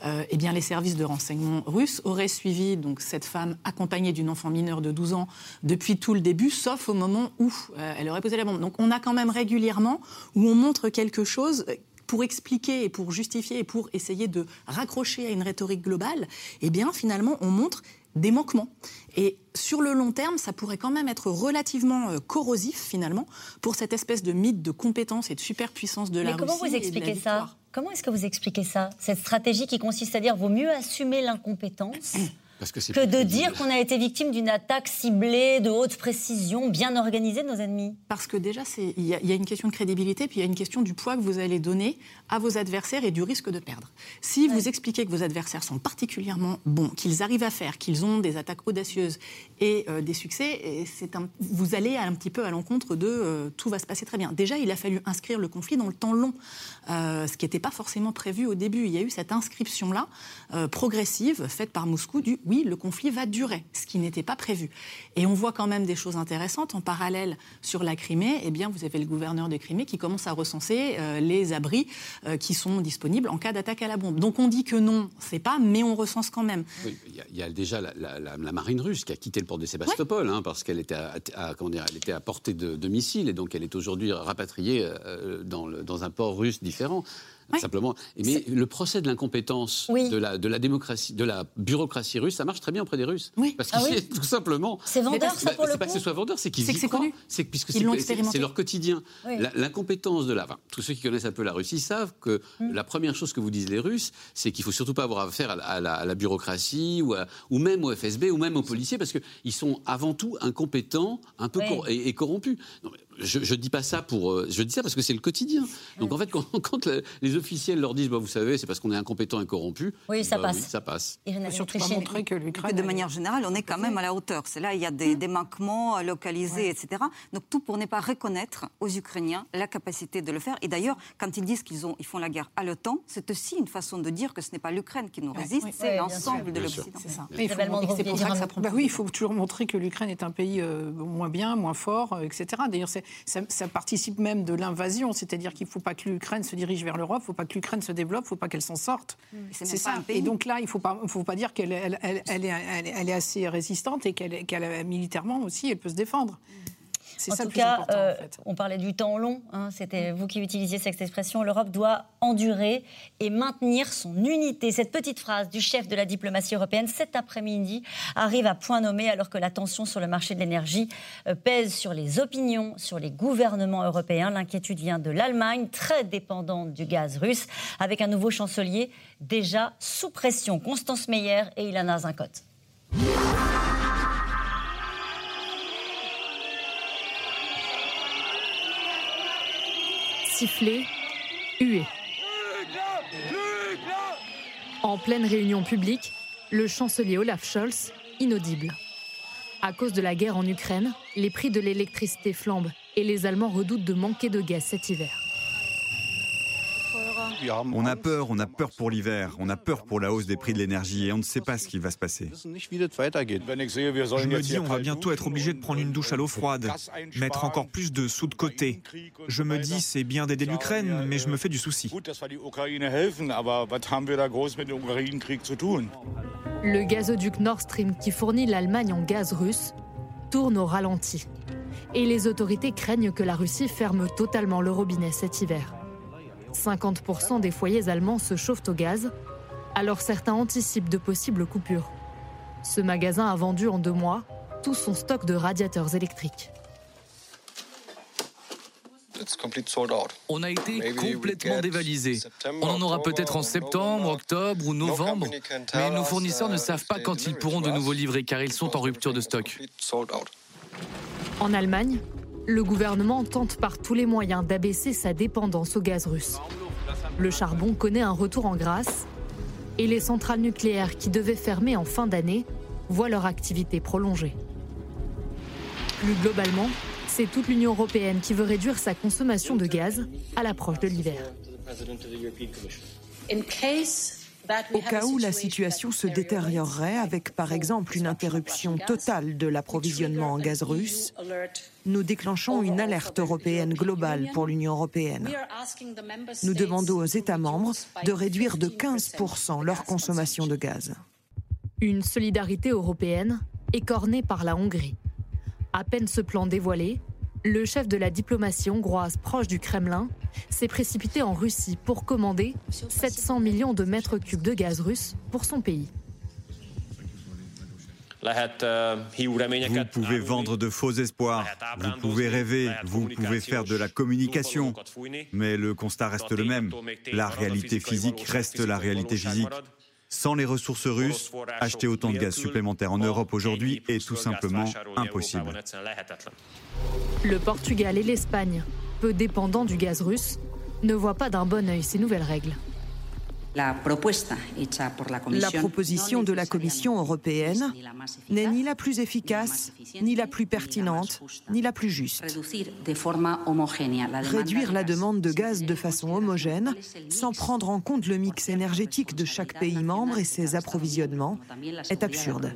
eh bien les services de renseignement russes auraient suivi donc cette femme accompagnée d'une enfant mineure de 12 ans depuis tout le début, sauf au moment où elle aurait posé la bombe. Donc on a quand même régulièrement où on montre quelque chose pour expliquer et pour justifier et pour essayer de raccrocher à une rhétorique globale, eh bien finalement on montre des manquements. Et sur le long terme, ça pourrait quand même être relativement euh, corrosif finalement pour cette espèce de mythe de compétence et de superpuissance de la Mais comment vous expliquez ça Comment est-ce que vous expliquez ça Cette stratégie qui consiste à dire vaut mieux assumer l'incompétence que, de dire qu'on a été victime d'une attaque ciblée, de haute précision, bien organisée de nos ennemis Parce que déjà, il y, a une question de crédibilité, puis il y a une question du poids que vous allez donner à vos adversaires et du risque de perdre. Si vous expliquez que vos adversaires sont particulièrement bons, qu'ils arrivent à faire, qu'ils ont des attaques audacieuses et euh, des succès, c'est vous allez un petit peu à l'encontre de euh, tout va se passer très bien. Déjà, il a fallu inscrire le conflit dans le temps long, euh, ce qui n'était pas forcément prévu au début. Il y a eu cette inscription-là, progressive, faite par Moscou, du oui, le conflit va durer, ce qui n'était pas prévu. Et on voit quand même des choses intéressantes. En parallèle, sur la Crimée, eh bien, vous avez le gouverneur de Crimée qui commence à recenser euh, les abris euh, qui sont disponibles en cas d'attaque à la bombe. Donc on dit que non, c'est pas, mais on recense quand même. il y, a déjà la, marine russe qui a quitté le port de Sébastopol hein, parce qu'elle était à, comment dire, elle était à portée de, missiles et donc elle est aujourd'hui rapatriée euh, dans, dans un port russe différent. Simplement. Mais le procès de l'incompétence de, la, de la démocratie, de la bureaucratie russe, ça marche très bien auprès des Russes. Oui. Parce que ah tout simplement. C'est vendeur, ça, pour le C'est pas que ce soit vendeur, c'est qu'ils y croient. C'est puisque c'est leur quotidien. L'incompétence de la. Enfin, tous ceux qui connaissent un peu la Russie savent que mm. la première chose que vous disent les Russes, c'est qu'il faut surtout pas avoir affaire à la, à la, bureaucratie ou, ou même au FSB ou même aux policiers parce qu'ils sont avant tout incompétents, un peu et, corrompus. Je, ne dis pas ça pour. Euh, je dis ça parce que c'est le quotidien. Donc en fait, quand, quand les officiels leur disent, bah, vous savez, c'est parce qu'on est incompétent et corrompu. Oui, ça bah passe. ça passe. surtout pas montrer que l'Ukraine. De manière générale, on est quand même à la hauteur. C'est là, il y a des, mmh. manquements localisés, etc. Donc tout pour ne pas reconnaître aux Ukrainiens la capacité de le faire. Et d'ailleurs, quand ils disent qu'ils ils font la guerre à l'OTAN, c'est aussi une façon de dire que ce n'est pas l'Ukraine qui nous résiste, c'est l'ensemble de l'Occident. C'est ça. Il faut, pour ça que ça prend. Bah oui, il faut toujours montrer que l'Ukraine est un pays euh, moins bien, moins fort, euh, etc. D'ailleurs, ça, ça participe même de l'invasion, c'est-à-dire qu'il ne faut pas que l'Ukraine se dirige vers l'Europe, il ne faut pas que l'Ukraine se développe, il ne faut pas qu'elle s'en sorte. C'est ça. Et donc là, il ne faut pas, faut pas dire qu'elle elle, elle, est, elle, est, assez résistante et qu'elle militairement aussi, elle peut se défendre. En tout cas, euh, on parlait du temps long. Hein, C'était vous qui utilisiez cette expression. L'Europe doit endurer et maintenir son unité. Cette petite phrase du chef de la diplomatie européenne cet après-midi arrive à point nommé alors que la tension sur le marché de l'énergie euh, pèse sur les opinions, sur les gouvernements européens. L'inquiétude vient de l'Allemagne, très dépendante du gaz russe, avec un nouveau chancelier déjà sous pression. Constance Meyer et Ilana Zinkot. Siffler, huer. En pleine réunion publique, le chancelier Olaf Scholz, inaudible. À cause de la guerre en Ukraine, les prix de l'électricité flambent et les Allemands redoutent de manquer de gaz cet hiver. On a peur, on a peur pour l'hiver, on a peur pour la hausse des prix de l'énergie et on ne sait pas ce qui va se passer. Je me dis, on va bientôt être obligé de prendre une douche à l'eau froide, mettre encore plus de sous de côté. Je me dis, c'est bien d'aider l'Ukraine, mais je me fais du souci. Le gazoduc Nord Stream qui fournit l'Allemagne en gaz russe tourne au ralenti. Et les autorités craignent que la Russie ferme totalement le robinet cet hiver. 50% des foyers allemands se chauffent au gaz, alors certains anticipent de possibles coupures. Ce magasin a vendu en deux mois tout son stock de radiateurs électriques. On a été complètement dévalisé. On en aura peut-être en septembre, octobre ou novembre, mais nos fournisseurs ne savent pas quand ils pourront de nouveau livrer car ils sont en rupture de stock. En Allemagne, le gouvernement tente par tous les moyens d'abaisser sa dépendance au gaz russe. Le charbon connaît un retour en grâce et les centrales nucléaires qui devaient fermer en fin d'année voient leur activité prolongée. Plus globalement, c'est toute l'Union européenne qui veut réduire sa consommation de gaz à l'approche de l'hiver. Au cas où la situation se détériorerait avec par exemple une interruption totale de l'approvisionnement en gaz russe, nous déclenchons une alerte européenne globale pour l'Union européenne. Nous demandons aux États membres de réduire de 15% leur consommation de gaz. Une solidarité européenne écornée par la Hongrie. À peine ce plan dévoilé, le chef de la diplomatie hongroise proche du Kremlin s'est précipité en Russie pour commander 700 millions de mètres cubes de gaz russe pour son pays. Vous pouvez vendre de faux espoirs, vous pouvez rêver, vous pouvez faire de la communication, mais le constat reste le même. La réalité physique reste la réalité physique. Sans les ressources russes, acheter autant de gaz supplémentaire en Europe aujourd'hui est tout simplement impossible. Le Portugal et l'Espagne, peu dépendants du gaz russe, ne voient pas d'un bon œil ces nouvelles règles. La proposition de la Commission européenne n'est ni la plus efficace, ni la plus pertinente, ni la plus juste. Réduire la demande de gaz de façon homogène, sans prendre en compte le mix énergétique de chaque pays membre et ses approvisionnements, est absurde.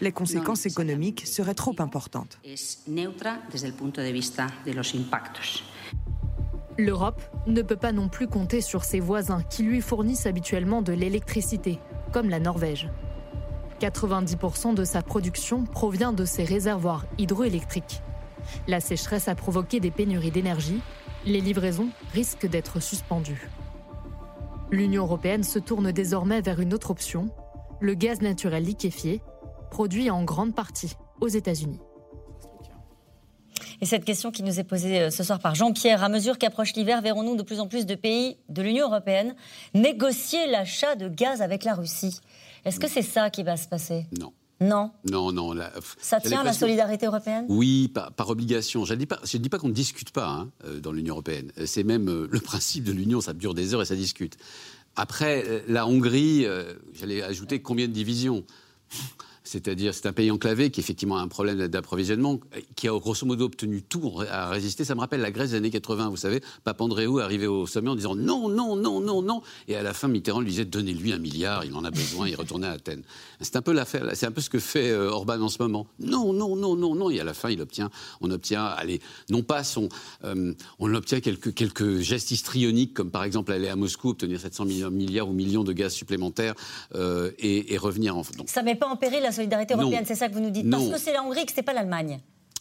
Les conséquences économiques seraient trop importantes. L'Europe ne peut pas non plus compter sur ses voisins qui lui fournissent habituellement de l'électricité, comme la Norvège. 90% de sa production provient de ses réservoirs hydroélectriques. La sécheresse a provoqué des pénuries d'énergie. Les livraisons risquent d'être suspendues. L'Union européenne se tourne désormais vers une autre option, le gaz naturel liquéfié, produit en grande partie aux États-Unis. Et cette question qui nous est posée euh, ce soir par Jean-Pierre, à mesure qu'approche l'hiver, verrons-nous de plus en plus de pays de l'Union européenne négocier l'achat de gaz avec la Russie? Est-ce que c'est ça qui va se passer? Non. Non? Non, non. ça tient la solidarité européenne? Oui, par, obligation. Je ne dis pas, qu'on ne discute pas hein, euh, dans l'Union européenne. C'est même euh, le principe de l'Union, ça dure des heures et ça discute. Après, la Hongrie, j'allais ajouter combien de divisions? C'est-à-dire, c'est un pays enclavé qui effectivement a un problème d'approvisionnement, qui a grosso modo obtenu tout à résister. Ça me rappelle la Grèce des années 80, vous savez. Papandréou arrivait au sommet en disant non, non, non, non, non. Et à la fin, Mitterrand lui disait donnez-lui un milliard, il en a besoin, il retournait à Athènes. C'est un peu l'affaire, c'est un peu ce que fait euh, Orban en ce moment. Non, non, non, non, non. Et à la fin, il obtient, on obtient, allez, non pas son, euh, on obtient quelques, quelques gestes histrioniques, comme par exemple aller à Moscou, obtenir 700 milliards ou millions de gaz supplémentaires euh, et, revenir en. Donc, ça met pas en la solidarité européenne, c'est ça que vous nous dites Parce que c'est la Hongrie, que ce n'est pas l'Allemagne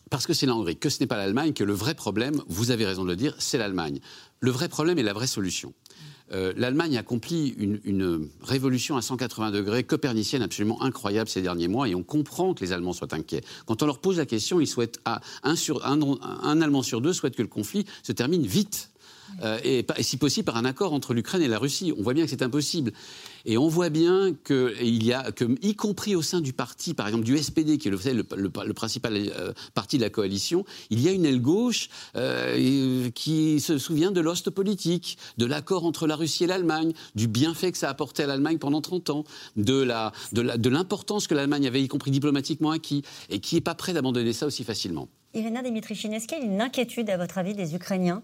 parce que c'est la Hongrie, que ce n'est pas l'Allemagne, que le vrai problème, vous avez raison de le dire, c'est l'Allemagne. Le vrai problème est la vraie solution. Euh, L'Allemagne a accompli une, révolution à 180 degrés copernicienne absolument incroyable ces derniers mois et on comprend que les Allemands soient inquiets. Quand on leur pose la question, ils souhaitent, un, un Allemand sur deux souhaite que le conflit se termine vite. Euh, et, si possible par un accord entre l'Ukraine et la Russie. On voit bien que c'est impossible. Et on voit bien qu'il y a, que, y compris au sein du parti, par exemple du SPD, qui est le, principal euh, parti de la coalition, il y a une aile gauche euh, qui se souvient de l'ost politique, de l'accord entre la Russie et l'Allemagne, du bienfait que ça a apporté à l'Allemagne pendant 30 ans, de, l'importance que l'Allemagne avait, y compris diplomatiquement, acquis, et qui n'est pas prêt d'abandonner ça aussi facilement. Irina Dimitrichine, est-ce qu'il y a une inquiétude, à votre avis, des Ukrainiens?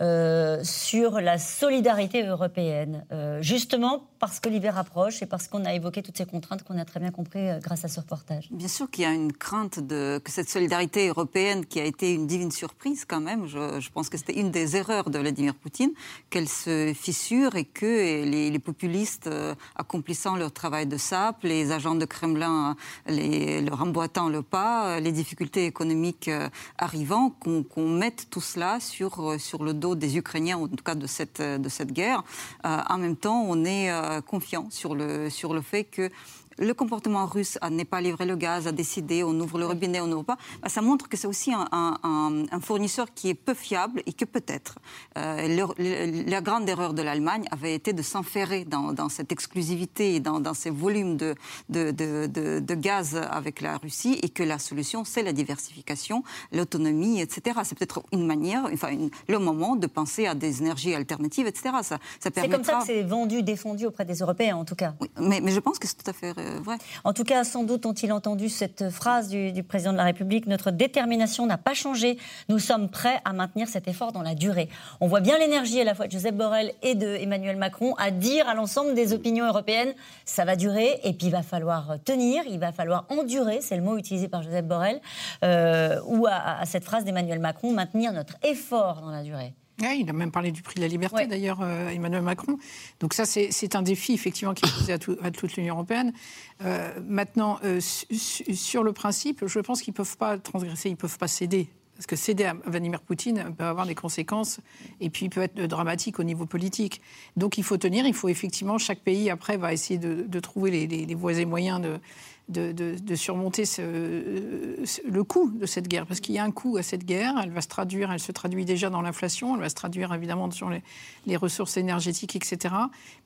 Euh, sur la solidarité européenne euh, Justement parce que l'hiver approche et parce qu'on a évoqué toutes ces contraintes qu'on a très bien compris euh, grâce à ce reportage. Bien sûr qu'il y a une crainte que cette solidarité européenne, qui a été une divine surprise quand même, je, pense que c'était une des erreurs de Vladimir Poutine, qu'elle se fissure et que les, populistes accomplissant leur travail de sape, les agents de Kremlin les, leur emboîtant le pas, les difficultés économiques arrivant qu'on mette tout cela sur, sur le dos des Ukrainiens, en tout cas de cette, de cette guerre. Euh, en même temps, on est euh, confiant sur le, sur le fait que le comportement russe à ne pas livrer le gaz, à décider, on ouvre le robinet, on n'ouvre pas, bah, ça montre que c'est aussi un, fournisseur qui est peu fiable et que peut-être euh, la grande erreur de l'Allemagne avait été de s'enferrer dans, cette exclusivité et dans, ces volumes de, de, gaz avec la Russie et que la solution, c'est la diversification, l'autonomie, etc. C'est peut-être une manière, enfin le moment de penser à des énergies alternatives, etc. Ça, c'est comme ça que c'est vendu, défendu auprès des Européens, en tout cas. Oui, mais, mais je pense que c'est tout à fait vrai. En tout cas, sans doute ont-ils entendu cette phrase du, président de la République Notre détermination n'a pas changé. Nous sommes prêts à maintenir cet effort dans la durée. On voit bien l'énergie à la fois de Joseph Borrell et de Emmanuel Macron à dire à l'ensemble des opinions européennes ça va durer et puis il va falloir tenir, il va falloir endurer, c'est le mot utilisé par Joseph Borrell, euh, ou à cette phrase d'Emmanuel Macron, maintenir notre effort dans la durée il a même parlé du prix de la liberté, d'ailleurs, euh, Emmanuel Macron. Donc ça, c'est un défi, effectivement, qui est posé à, toute l'Union européenne. Euh, maintenant, euh, sur le principe, je pense qu'ils ne peuvent pas transgresser, ils ne peuvent pas céder. Parce que céder à Vladimir Poutine peut avoir des conséquences et puis peut être dramatique au niveau politique. Donc il faut tenir, il faut effectivement, chaque pays après va essayer de, trouver les, les voies et moyens de, de, surmonter le coût de cette guerre. Parce qu'il y a un coût à cette guerre, elle va se traduire, elle se traduit déjà dans l'inflation, elle va se traduire évidemment sur les, ressources énergétiques, etc.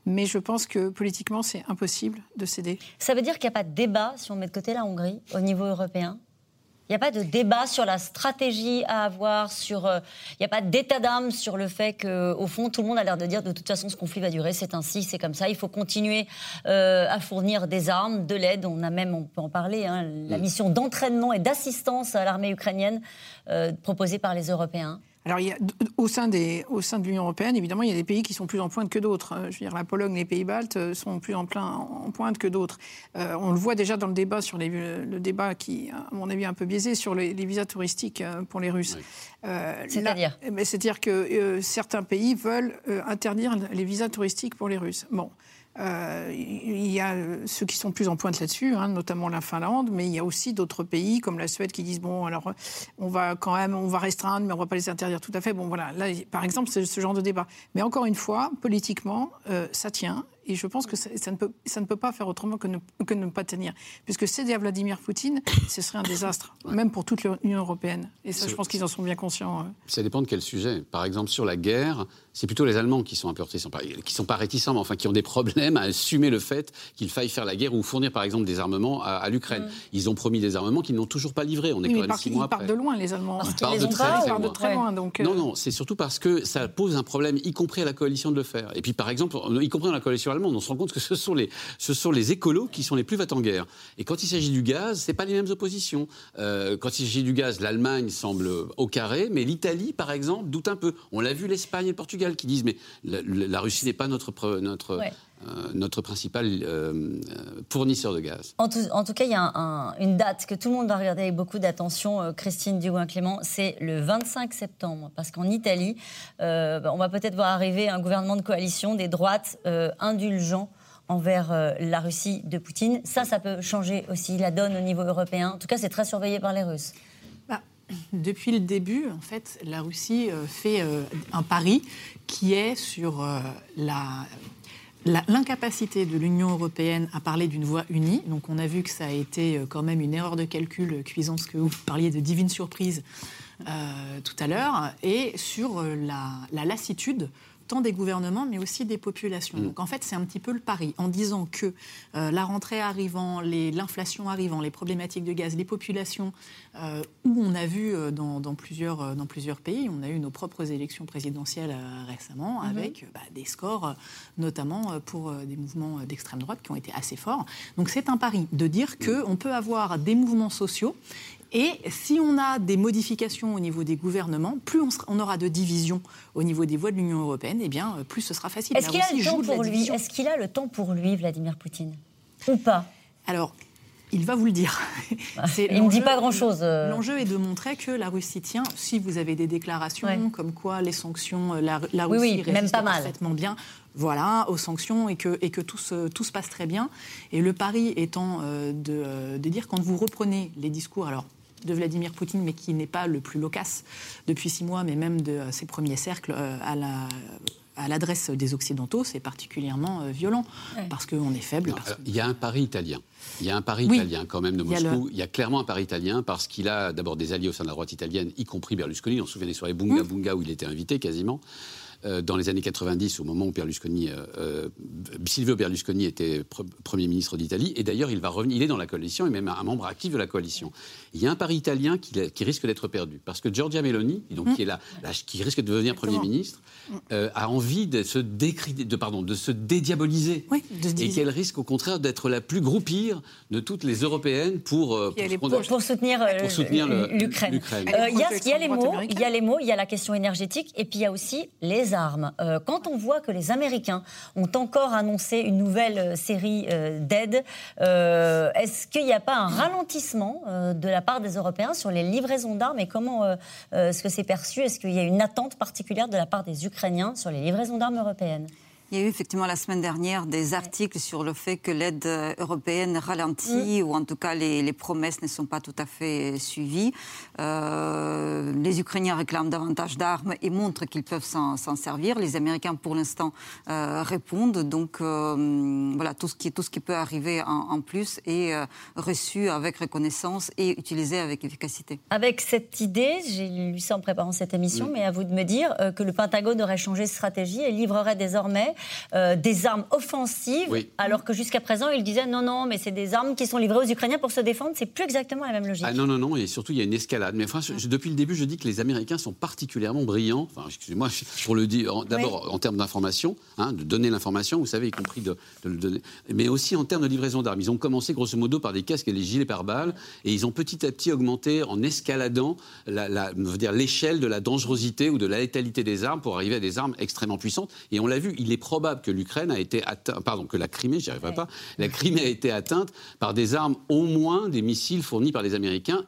Mais je pense que politiquement, c'est impossible de céder. Ça veut dire qu'il n'y a pas de débat, si on met de côté la Hongrie, au niveau européen? Il n'y a pas de débat sur la stratégie à avoir, sur, euh, il n'y a pas d'état d'âme sur le fait qu'au fond, tout le monde a l'air de dire de toute façon, ce conflit va durer, c'est ainsi, c'est comme ça. Il faut continuer euh, à fournir des armes, de l'aide. On a même, on peut en parler, hein, la mm. mission d'entraînement et d'assistance à l'armée ukrainienne euh, proposée par les Européens. Alors, il y a, au, sein des, au sein de l'Union européenne, évidemment, il y a des pays qui sont plus en pointe que d'autres. Euh, je veux dire, la Pologne, les Pays-Baltes euh, sont plus en, plein, en pointe que d'autres. Euh, on le voit déjà dans le débat sur les, le débat qui, à mon avis, est un peu biaisé sur les, visas touristiques pour les Russes. C'est-à-dire? eh ben, C'est-à-dire que certains pays veulent interdire les visas touristiques pour les Russes. Bon. Euh, il y a ceux qui sont plus en pointe là-dessus, hein, notamment la Finlande, mais il y a aussi d'autres pays comme la Suède qui disent bon, alors on va quand même, on va restreindre, mais on va pas les interdire tout à fait. Bon, voilà. Là, par exemple, c'est ce genre de débat. Mais encore une fois, politiquement, euh, ça tient. Et je pense que ça, ne, peut, ça ne peut pas faire autrement que ne, que ne pas tenir. Puisque céder à Vladimir Poutine, ce serait un désastre, même pour toute l'Union européenne. Et ça, je pense qu'ils en sont bien conscients. Euh. Ça dépend de quel sujet. Par exemple, sur la guerre, c'est plutôt les Allemands qui sont un peu qui sont pas, sont pas réticents, mais enfin qui ont des problèmes à assumer le fait qu'il faille faire la guerre ou fournir, par exemple, des armements à, l'Ukraine. Mm. Ils ont promis des armements qu'ils n'ont toujours pas livrés. On est quand même six mois Ils partent de loin, les Allemands. ils partent de, très, de très loin. donc, Non, euh. non, c'est surtout parce que ça pose un problème, y compris à la coalition de le faire. Et puis, par exemple, y compris dans la coalition on se rend compte que ce ce sont les, ce sont les écolos qui sont les plus va-t-en-guerre. Et quand il s'agit du gaz, c'est pas les mêmes oppositions. Euh, quand il s'agit du gaz, l'Allemagne semble au carré, mais l'Italie, par exemple, doute un peu. On l'a vu, l'Espagne et le Portugal qui disent mais la, Russie n'est pas notre notre notre principal euh, fournisseur de gaz. En tout, en tout cas, il y a une date que tout le monde va regarder avec beaucoup d'attention, Christine Dugouin-Clément, c'est le 25 septembre. Parce qu'en Italie, on va peut-être voir arriver un gouvernement de coalition des droites indulgents envers euh, la Russie de Poutine. Ça, ça peut changer aussi la donne au niveau européen. En tout cas, c'est très surveillé par les Russes. Bah, depuis le début, en fait, la Russie euh, fait euh, un pari qui est sur la l'incapacité de l'Union européenne à parler d'une voix unie. Donc on a vu que ça a été quand même une erreur de calcul cuisant ce que vous parliez de divine surprise tout à l'heure, et sur la, la lassitude tant des gouvernements, mais aussi des populations. Mm. Donc en fait, c'est un petit peu le pari, en disant que euh, la rentrée arrivant, l'inflation arrivant, les problématiques de gaz, les populations, euh, où on a vu euh, dans, plusieurs, dans plusieurs pays, on a eu nos propres élections présidentielles récemment, mm-hmm. avec bah, des scores, notamment pour des mouvements d'extrême droite qui ont été assez forts. Donc c'est un pari de dire mm. qu'on peut avoir des mouvements sociaux et si on a des modifications au niveau des gouvernements, plus on, aura de divisions au niveau des voix de l'Union européenne, et eh bien, euh, plus ce sera facile. Est-ce qu'il a le temps pour lui Est-ce qu'il a le temps pour lui, Vladimir Poutine, ou pas Alors, il va vous le dire. Ah, il ne dit pas grand-chose. Euh. L'enjeu est de montrer que la Russie tient. Si vous avez des déclarations comme quoi les sanctions, euh, la, Russie oui, oui, même pas mal. parfaitement bien, voilà, aux sanctions et que, et que tout, se, tout se passe très bien. Et le pari étant de, de, dire quand vous reprenez les discours, alors de Vladimir Poutine, mais qui n'est pas le plus loquace depuis six mois, mais même de ses premiers cercles euh, à la à l'adresse des Occidentaux, c'est particulièrement euh, violent, parce qu'on est faible. Il y a un pari italien. Il y a un pari italien quand même de Moscou. Il y a, clairement un pari italien parce qu'il a d'abord des alliés au sein de la droite italienne, y compris Berlusconi. On se souvient des soirées Bunga mmh. Bunga où il était invité quasiment. dans les années 90, au moment où Berlusconi, Silvio Berlusconi était Premier ministre d'Italie. Et d'ailleurs, il va revenir, il est dans la coalition et même un membre actif de la coalition. Il y a un pari italien qui, qui risque d'être perdu. Parce que Giorgia Meloni, donc, qui, est la, qui risque de devenir Premier ministre, a envie de se, de, pardon, de se dédiaboliser. et qu'elle risque au contraire d'être la plus groupire de toutes les européennes pour, pour, soutenir, l'Ukraine. Il y, a les mots, il y a les mots, il y a la question énergétique et puis il y a aussi les armes. Euh, quand on voit que les Américains ont encore annoncé une nouvelle euh, série euh, d'aides, est-ce qu'il n'y a pas un ralentissement de la part des Européens sur les livraisons d'armes et comment est-ce que c'est perçu? Est-ce qu'il y a une attente particulière de la part des Ukrainiens sur les livraisons d'armes européennes? Il y a eu effectivement la semaine dernière des articles sur le fait que l'aide européenne ralentit, mm. ou en tout cas les, promesses ne sont pas tout à fait suivies. Euh, les Ukrainiens réclament davantage d'armes et montrent qu'ils peuvent s'en servir. Les Américains, pour l'instant, euh, répondent. Donc euh, voilà, tout ce, qui, tout ce qui peut arriver en, plus est reçu avec reconnaissance et utilisé avec efficacité. Avec cette idée, j'ai lu ça en préparant cette émission, mais à vous de me dire que le Pentagone aurait changé de stratégie et livrerait désormais euh, des armes offensives, alors que jusqu'à présent, il disait non, non, mais c'est des armes qui sont livrées aux Ukrainiens pour se défendre. C'est plus exactement la même logique. Ah non, non, non, et surtout, il y a une escalade. Mais enfin, depuis le début, je dis que les Américains sont particulièrement brillants, enfin, excusez-moi, pour le dire, d'abord en termes d'information, hein, de donner l'information, vous savez, y compris de, le donner, mais aussi en termes de livraison d'armes. Ils ont commencé grosso modo par des casques et des gilets pare-balles, et ils ont petit à petit augmenté en escaladant l'échelle de la dangerosité ou de la létalité des armes pour arriver à des armes extrêmement puissantes. Et on l'a vu, il est probable que l'Ukraine a été atteinte, pardon, que la Crimée, j'y arriverai pas, la Crimée a été atteinte par des armes, au moins des missiles fournis par les Américains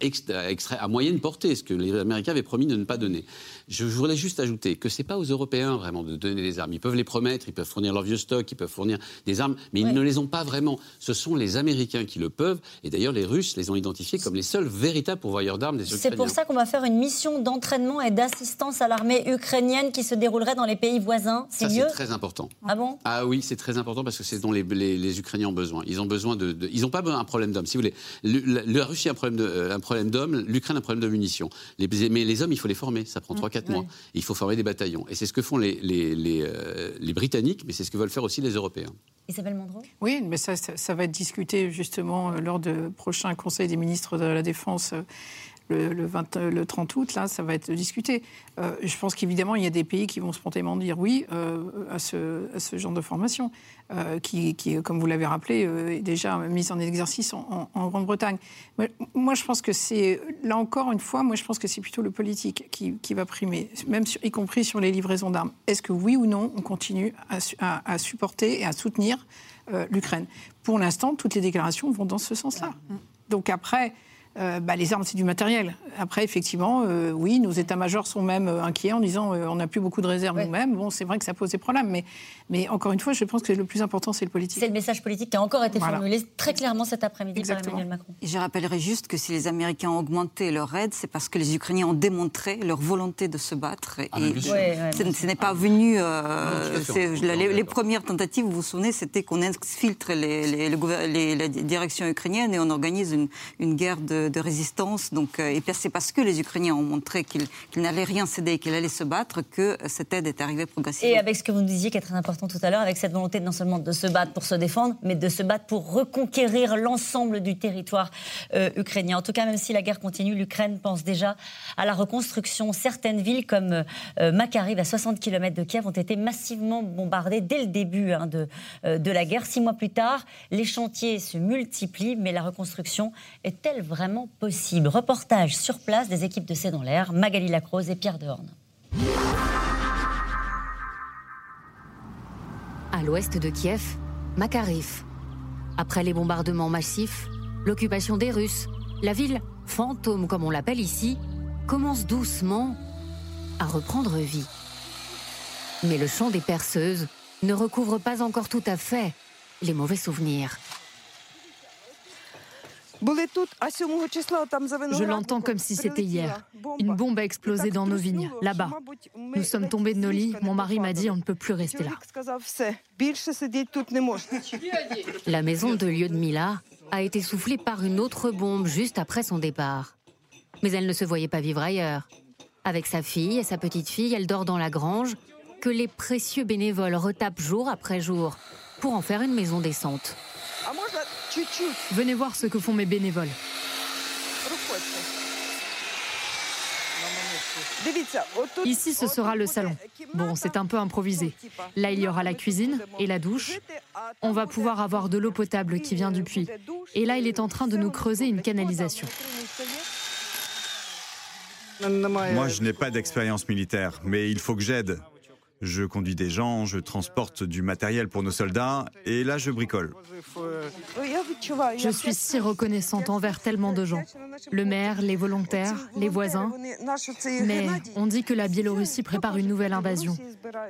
à moyenne portée, ce que les Américains avaient promis de ne pas donner. Je voudrais juste ajouter que c'est pas aux Européens vraiment de donner des armes. Ils peuvent les promettre, ils peuvent fournir leur vieux stock, ils peuvent fournir des armes, mais ils ne les ont pas vraiment. Ce sont les Américains qui le peuvent, et d'ailleurs les Russes les ont identifiés comme les seuls véritables pourvoyeurs d'armes des Ukrainiens. C'est pour ça qu'on va faire une mission d'entraînement et d'assistance à l'armée ukrainienne qui se déroulerait dans les pays voisins. C'est mieux. C'est très important. Ah bon? Ah oui, c'est très important parce que c'est dont les, les, Ukrainiens ont besoin. Ils ont besoin de, ils n'ont pas un problème d'hommes. Si vous voulez, la, Russie a un problème euh, un problème d'hommes, l'Ukraine a un problème de munitions. Les, mais les hommes, il faut les former. Ça prend 3-4 mois. Il faut former des bataillons. Et c'est ce que font les, les, euh, les, Britanniques, mais c'est ce que veulent faire aussi les Européens. Isabelle Mandreau Oui, mais ça, ça, va être discuté justement euh, lors du prochain Conseil des ministres de la Défense euh, le, 20, le 30 août, là, ça va être discuté. je pense qu'évidemment, il y a des pays qui vont spontanément dire oui à, ce, à, ce, genre de formation, qui, qui, comme vous l'avez rappelé, est déjà mise en exercice en, en Grande-Bretagne. Moi, je pense que c'est, là encore une fois, moi, je pense que c'est plutôt le politique qui, qui va primer, même y compris sur les livraisons d'armes. Est-ce que oui ou non, on continue à, à, supporter et à soutenir l'Ukraine? Pour l'instant, toutes les déclarations vont dans ce sens-là. Donc après, euh, bah, les armes, c'est du matériel. Après, effectivement, euh, oui, nos états-majors sont même euh, inquiets en disant on n'a plus beaucoup de réserves nous-mêmes. Bon, c'est vrai que ça pose des problèmes, mais, mais encore une fois, je pense que le plus important, c'est le politique. C'est le message politique qui a encore été formulé très clairement cet après-midi par Emmanuel Macron. Et je rappellerai juste que si les Américains ont augmenté leur aide, c'est parce que les Ukrainiens ont démontré leur volonté de se battre. Ah, et ce, n'est pas venu. les, premières tentatives, vous vous souvenez, c'était qu'on infiltre les, les, directions ukrainiennes et on organise une, une guerre de de, résistance. Donc, euh, et c'est parce que les Ukrainiens ont montré qu'ils n'allaient rien céder, qu'ils allaient se battre, que cette aide est arrivée progressivement. Et avec ce que vous nous disiez, qui est très important tout à l'heure, avec cette volonté non seulement de se battre pour se défendre, mais de se battre pour reconquérir l'ensemble du territoire euh, ukrainien. En tout cas, même si la guerre continue, l'Ukraine pense déjà à la reconstruction. Certaines villes comme euh, Makariv, à 60 km de Kiev, ont été massivement bombardées dès le début hein, de, de la guerre. Six mois plus tard, les chantiers se multiplient, mais la reconstruction est-elle vraiment possible. Reportage sur place des équipes de C'est dans l'air, Magali Lacrose et Pierre Dehorne. À l'ouest de Kiev, Makariv. Après les bombardements massifs, l'occupation des Russes, la ville, fantôme comme on l'appelle ici, commence doucement à reprendre vie. Mais le chant des perceuses ne recouvre pas encore tout à fait les mauvais souvenirs. Je l'entends comme si c'était hier. Une bombe a explosé dans nos vignes, là-bas. Nous sommes tombés de nos lits. Mon mari m'a dit on ne peut plus rester là. La maison de Lyudmila a été soufflée par une autre bombe juste après son départ. Mais elle ne se voyait pas vivre ailleurs. Avec sa fille et sa petite fille, elle dort dans la grange que les précieux bénévoles retapent jour après jour pour en faire une maison décente. Venez voir ce que font mes bénévoles. Ici, ce sera le salon. Bon, c'est un peu improvisé. Là, il y aura la cuisine et la douche. On va pouvoir avoir de l'eau potable qui vient du puits. Et là, il est en train de nous creuser une canalisation. Moi, je n'ai pas d'expérience militaire, mais il faut que j'aide. Je conduis des gens, je transporte du matériel pour nos soldats, et là, je bricole. Je suis si reconnaissante envers tellement de gens. Le maire, les volontaires, les voisins. Mais on dit que la Biélorussie prépare une nouvelle invasion.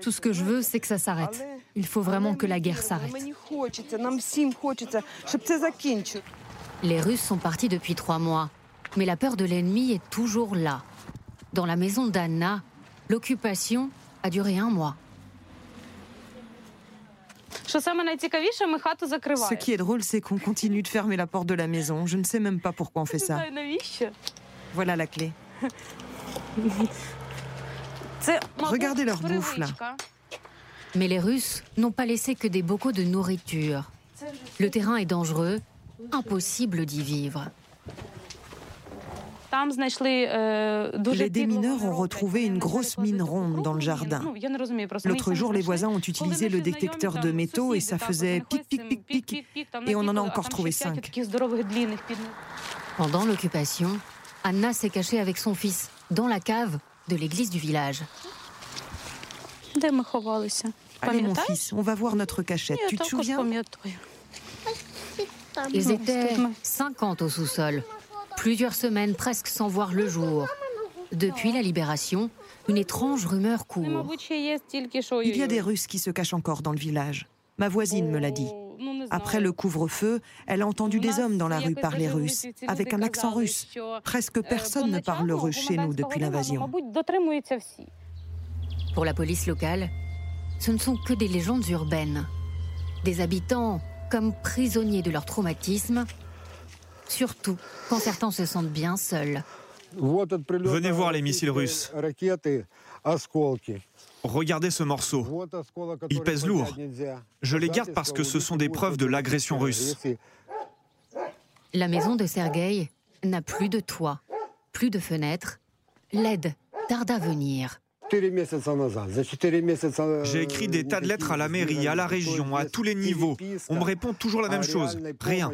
Tout ce que je veux, c'est que ça s'arrête. Il faut vraiment que la guerre s'arrête. Les Russes sont partis depuis trois mois, mais la peur de l'ennemi est toujours là. Dans la maison d'Anna, l'occupation a duré un mois. Ce qui est drôle, c'est qu'on continue de fermer la porte de la maison. Je ne sais même pas pourquoi on fait ça. Voilà la clé. Regardez leur bouffe là. Mais les Russes n'ont pas laissé que des bocaux de nourriture. Le terrain est dangereux, impossible d'y vivre. Les démineurs ont retrouvé une grosse mine ronde dans le jardin. L'autre jour, les voisins ont utilisé le détecteur de métaux et ça faisait pic, pic, pic, pic. Et on en a encore trouvé cinq. Pendant l'occupation, Anna s'est cachée avec son fils dans la cave de l'église du village. Allez, mon fils, on va voir notre cachette. Tu te souviens? Ils étaient 50 au sous-sol. Plusieurs semaines presque sans voir le jour. Depuis la libération, une étrange rumeur court. Il y a des Russes qui se cachent encore dans le village. Ma voisine me l'a dit. Après le couvre-feu, elle a entendu des hommes dans la rue parler russe, avec un accent russe. Presque personne ne parle russe chez nous depuis l'invasion. Pour la police locale, ce ne sont que des légendes urbaines. Des habitants comme prisonniers de leur traumatisme surtout quand certains se sentent bien seuls. Venez voir les missiles russes. Regardez ce morceau. Il pèse lourd. Je les garde parce que ce sont des preuves de l'agression russe. La maison de Sergueï n'a plus de toit, plus de fenêtres. L'aide tarde à venir. J'ai écrit des tas de lettres à la mairie, à la région, à tous les niveaux. On me répond toujours la même chose. Rien.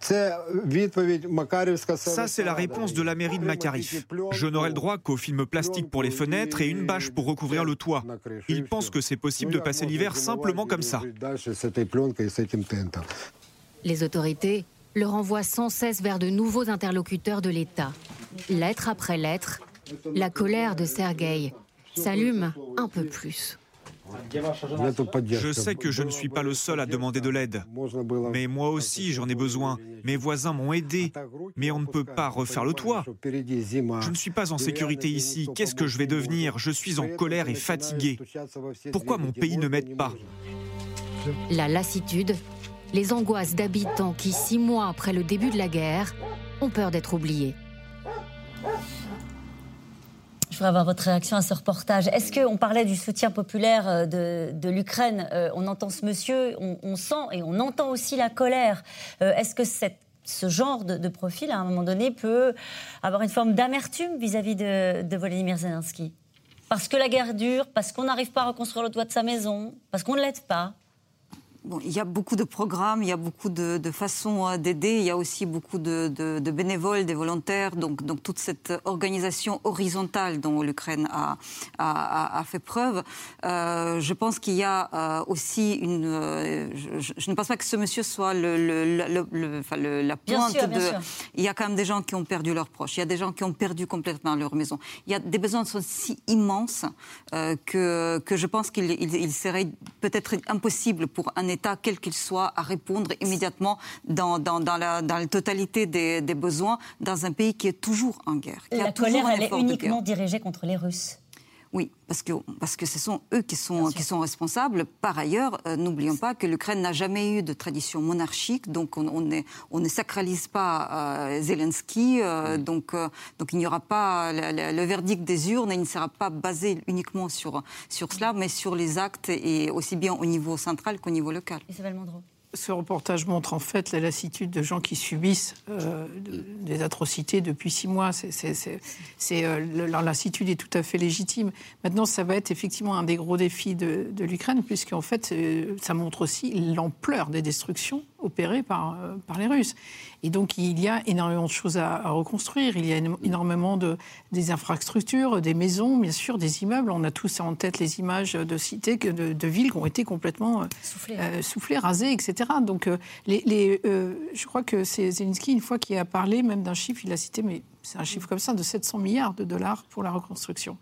Ça, c'est la réponse de la mairie de Makarif. Je n'aurai le droit qu'au film plastique pour les fenêtres et une bâche pour recouvrir le toit. Ils pensent que c'est possible de passer l'hiver simplement comme ça. Les autorités le renvoient sans cesse vers de nouveaux interlocuteurs de l'État. Lettre après lettre, la colère de Sergueï s'allume un peu plus. Je sais que je ne suis pas le seul à demander de l'aide, mais moi aussi j'en ai besoin. Mes voisins m'ont aidé, mais on ne peut pas refaire le toit. Je ne suis pas en sécurité ici. Qu'est-ce que je vais devenir? Je suis en colère et fatigué. Pourquoi mon pays ne m'aide pas? La lassitude, les angoisses d'habitants qui, six mois après le début de la guerre, ont peur d'être oubliés. Je voudrais avoir votre réaction à ce reportage. Est-ce qu'on parlait du soutien populaire euh, de, l'Ukraine euh, On entend ce monsieur, on, sent et on entend aussi la colère. Euh, est-ce que ce genre de, profil, à un moment donné, peut avoir une forme d'amertume vis-à-vis de, de Volodymyr Zelensky? Parce que la guerre dure, parce qu'on n'arrive pas à reconstruire le toit de sa maison, parce qu'on ne l'aide pas il y a beaucoup de programmes, il y a beaucoup de, façons euh, d'aider, il y a aussi beaucoup de, bénévoles, des volontaires, donc, donc toute cette organisation horizontale dont l'Ukraine a, a, fait preuve. Euh, je pense qu'il y a euh, aussi une... je, ne pense pas que ce monsieur soit le, le, la pointe de... Il y a quand même des gens qui ont perdu leurs proches, il y a des gens qui ont perdu complètement leur maison. Il y a des besoins qui sont si immenses que, que je pense qu'il il serait peut-être impossible pour un État, quel qu'il soit, à répondre immédiatement dans, dans, dans, la, dans la, totalité des, des, besoins dans un pays qui est toujours en guerre. la colère, elle est uniquement dirigée contre les Russes Oui, parce que, parce que ce sont eux qui sont, qui sont responsables. Par ailleurs, euh, n'oublions pas que l'Ukraine n'a jamais eu de tradition monarchique, donc on, on, on ne sacralise pas euh, Zelensky, euh, donc, donc il n'y aura pas le, verdict des urnes, il ne sera pas basé uniquement sur, sur cela, mais sur les actes, et aussi bien au niveau central qu'au niveau local. Isabelle Mandreau ce reportage montre en fait la lassitude de gens qui subissent euh, des atrocités depuis six mois. C'est, euh, leur lassitude est tout à fait légitime. Maintenant, ça va être effectivement un des gros défis de, de l'Ukraine, puisqu'en fait, euh, ça montre aussi l'ampleur des destructions opérées par, par les Russes. Et donc, il y a énormément de choses à, reconstruire. Il y a énormément de, des infrastructures, des maisons, bien sûr, des immeubles. On a tous en tête les images de cités, de, de villes qui ont été complètement soufflées, rasées, etc. Donc, euh, les, euh, je crois que c'est Zelensky, une fois qu'il a parlé, même d'un chiffre, il a cité, mais c'est un chiffre comme ça, de 700 milliards de dollars pour la reconstruction.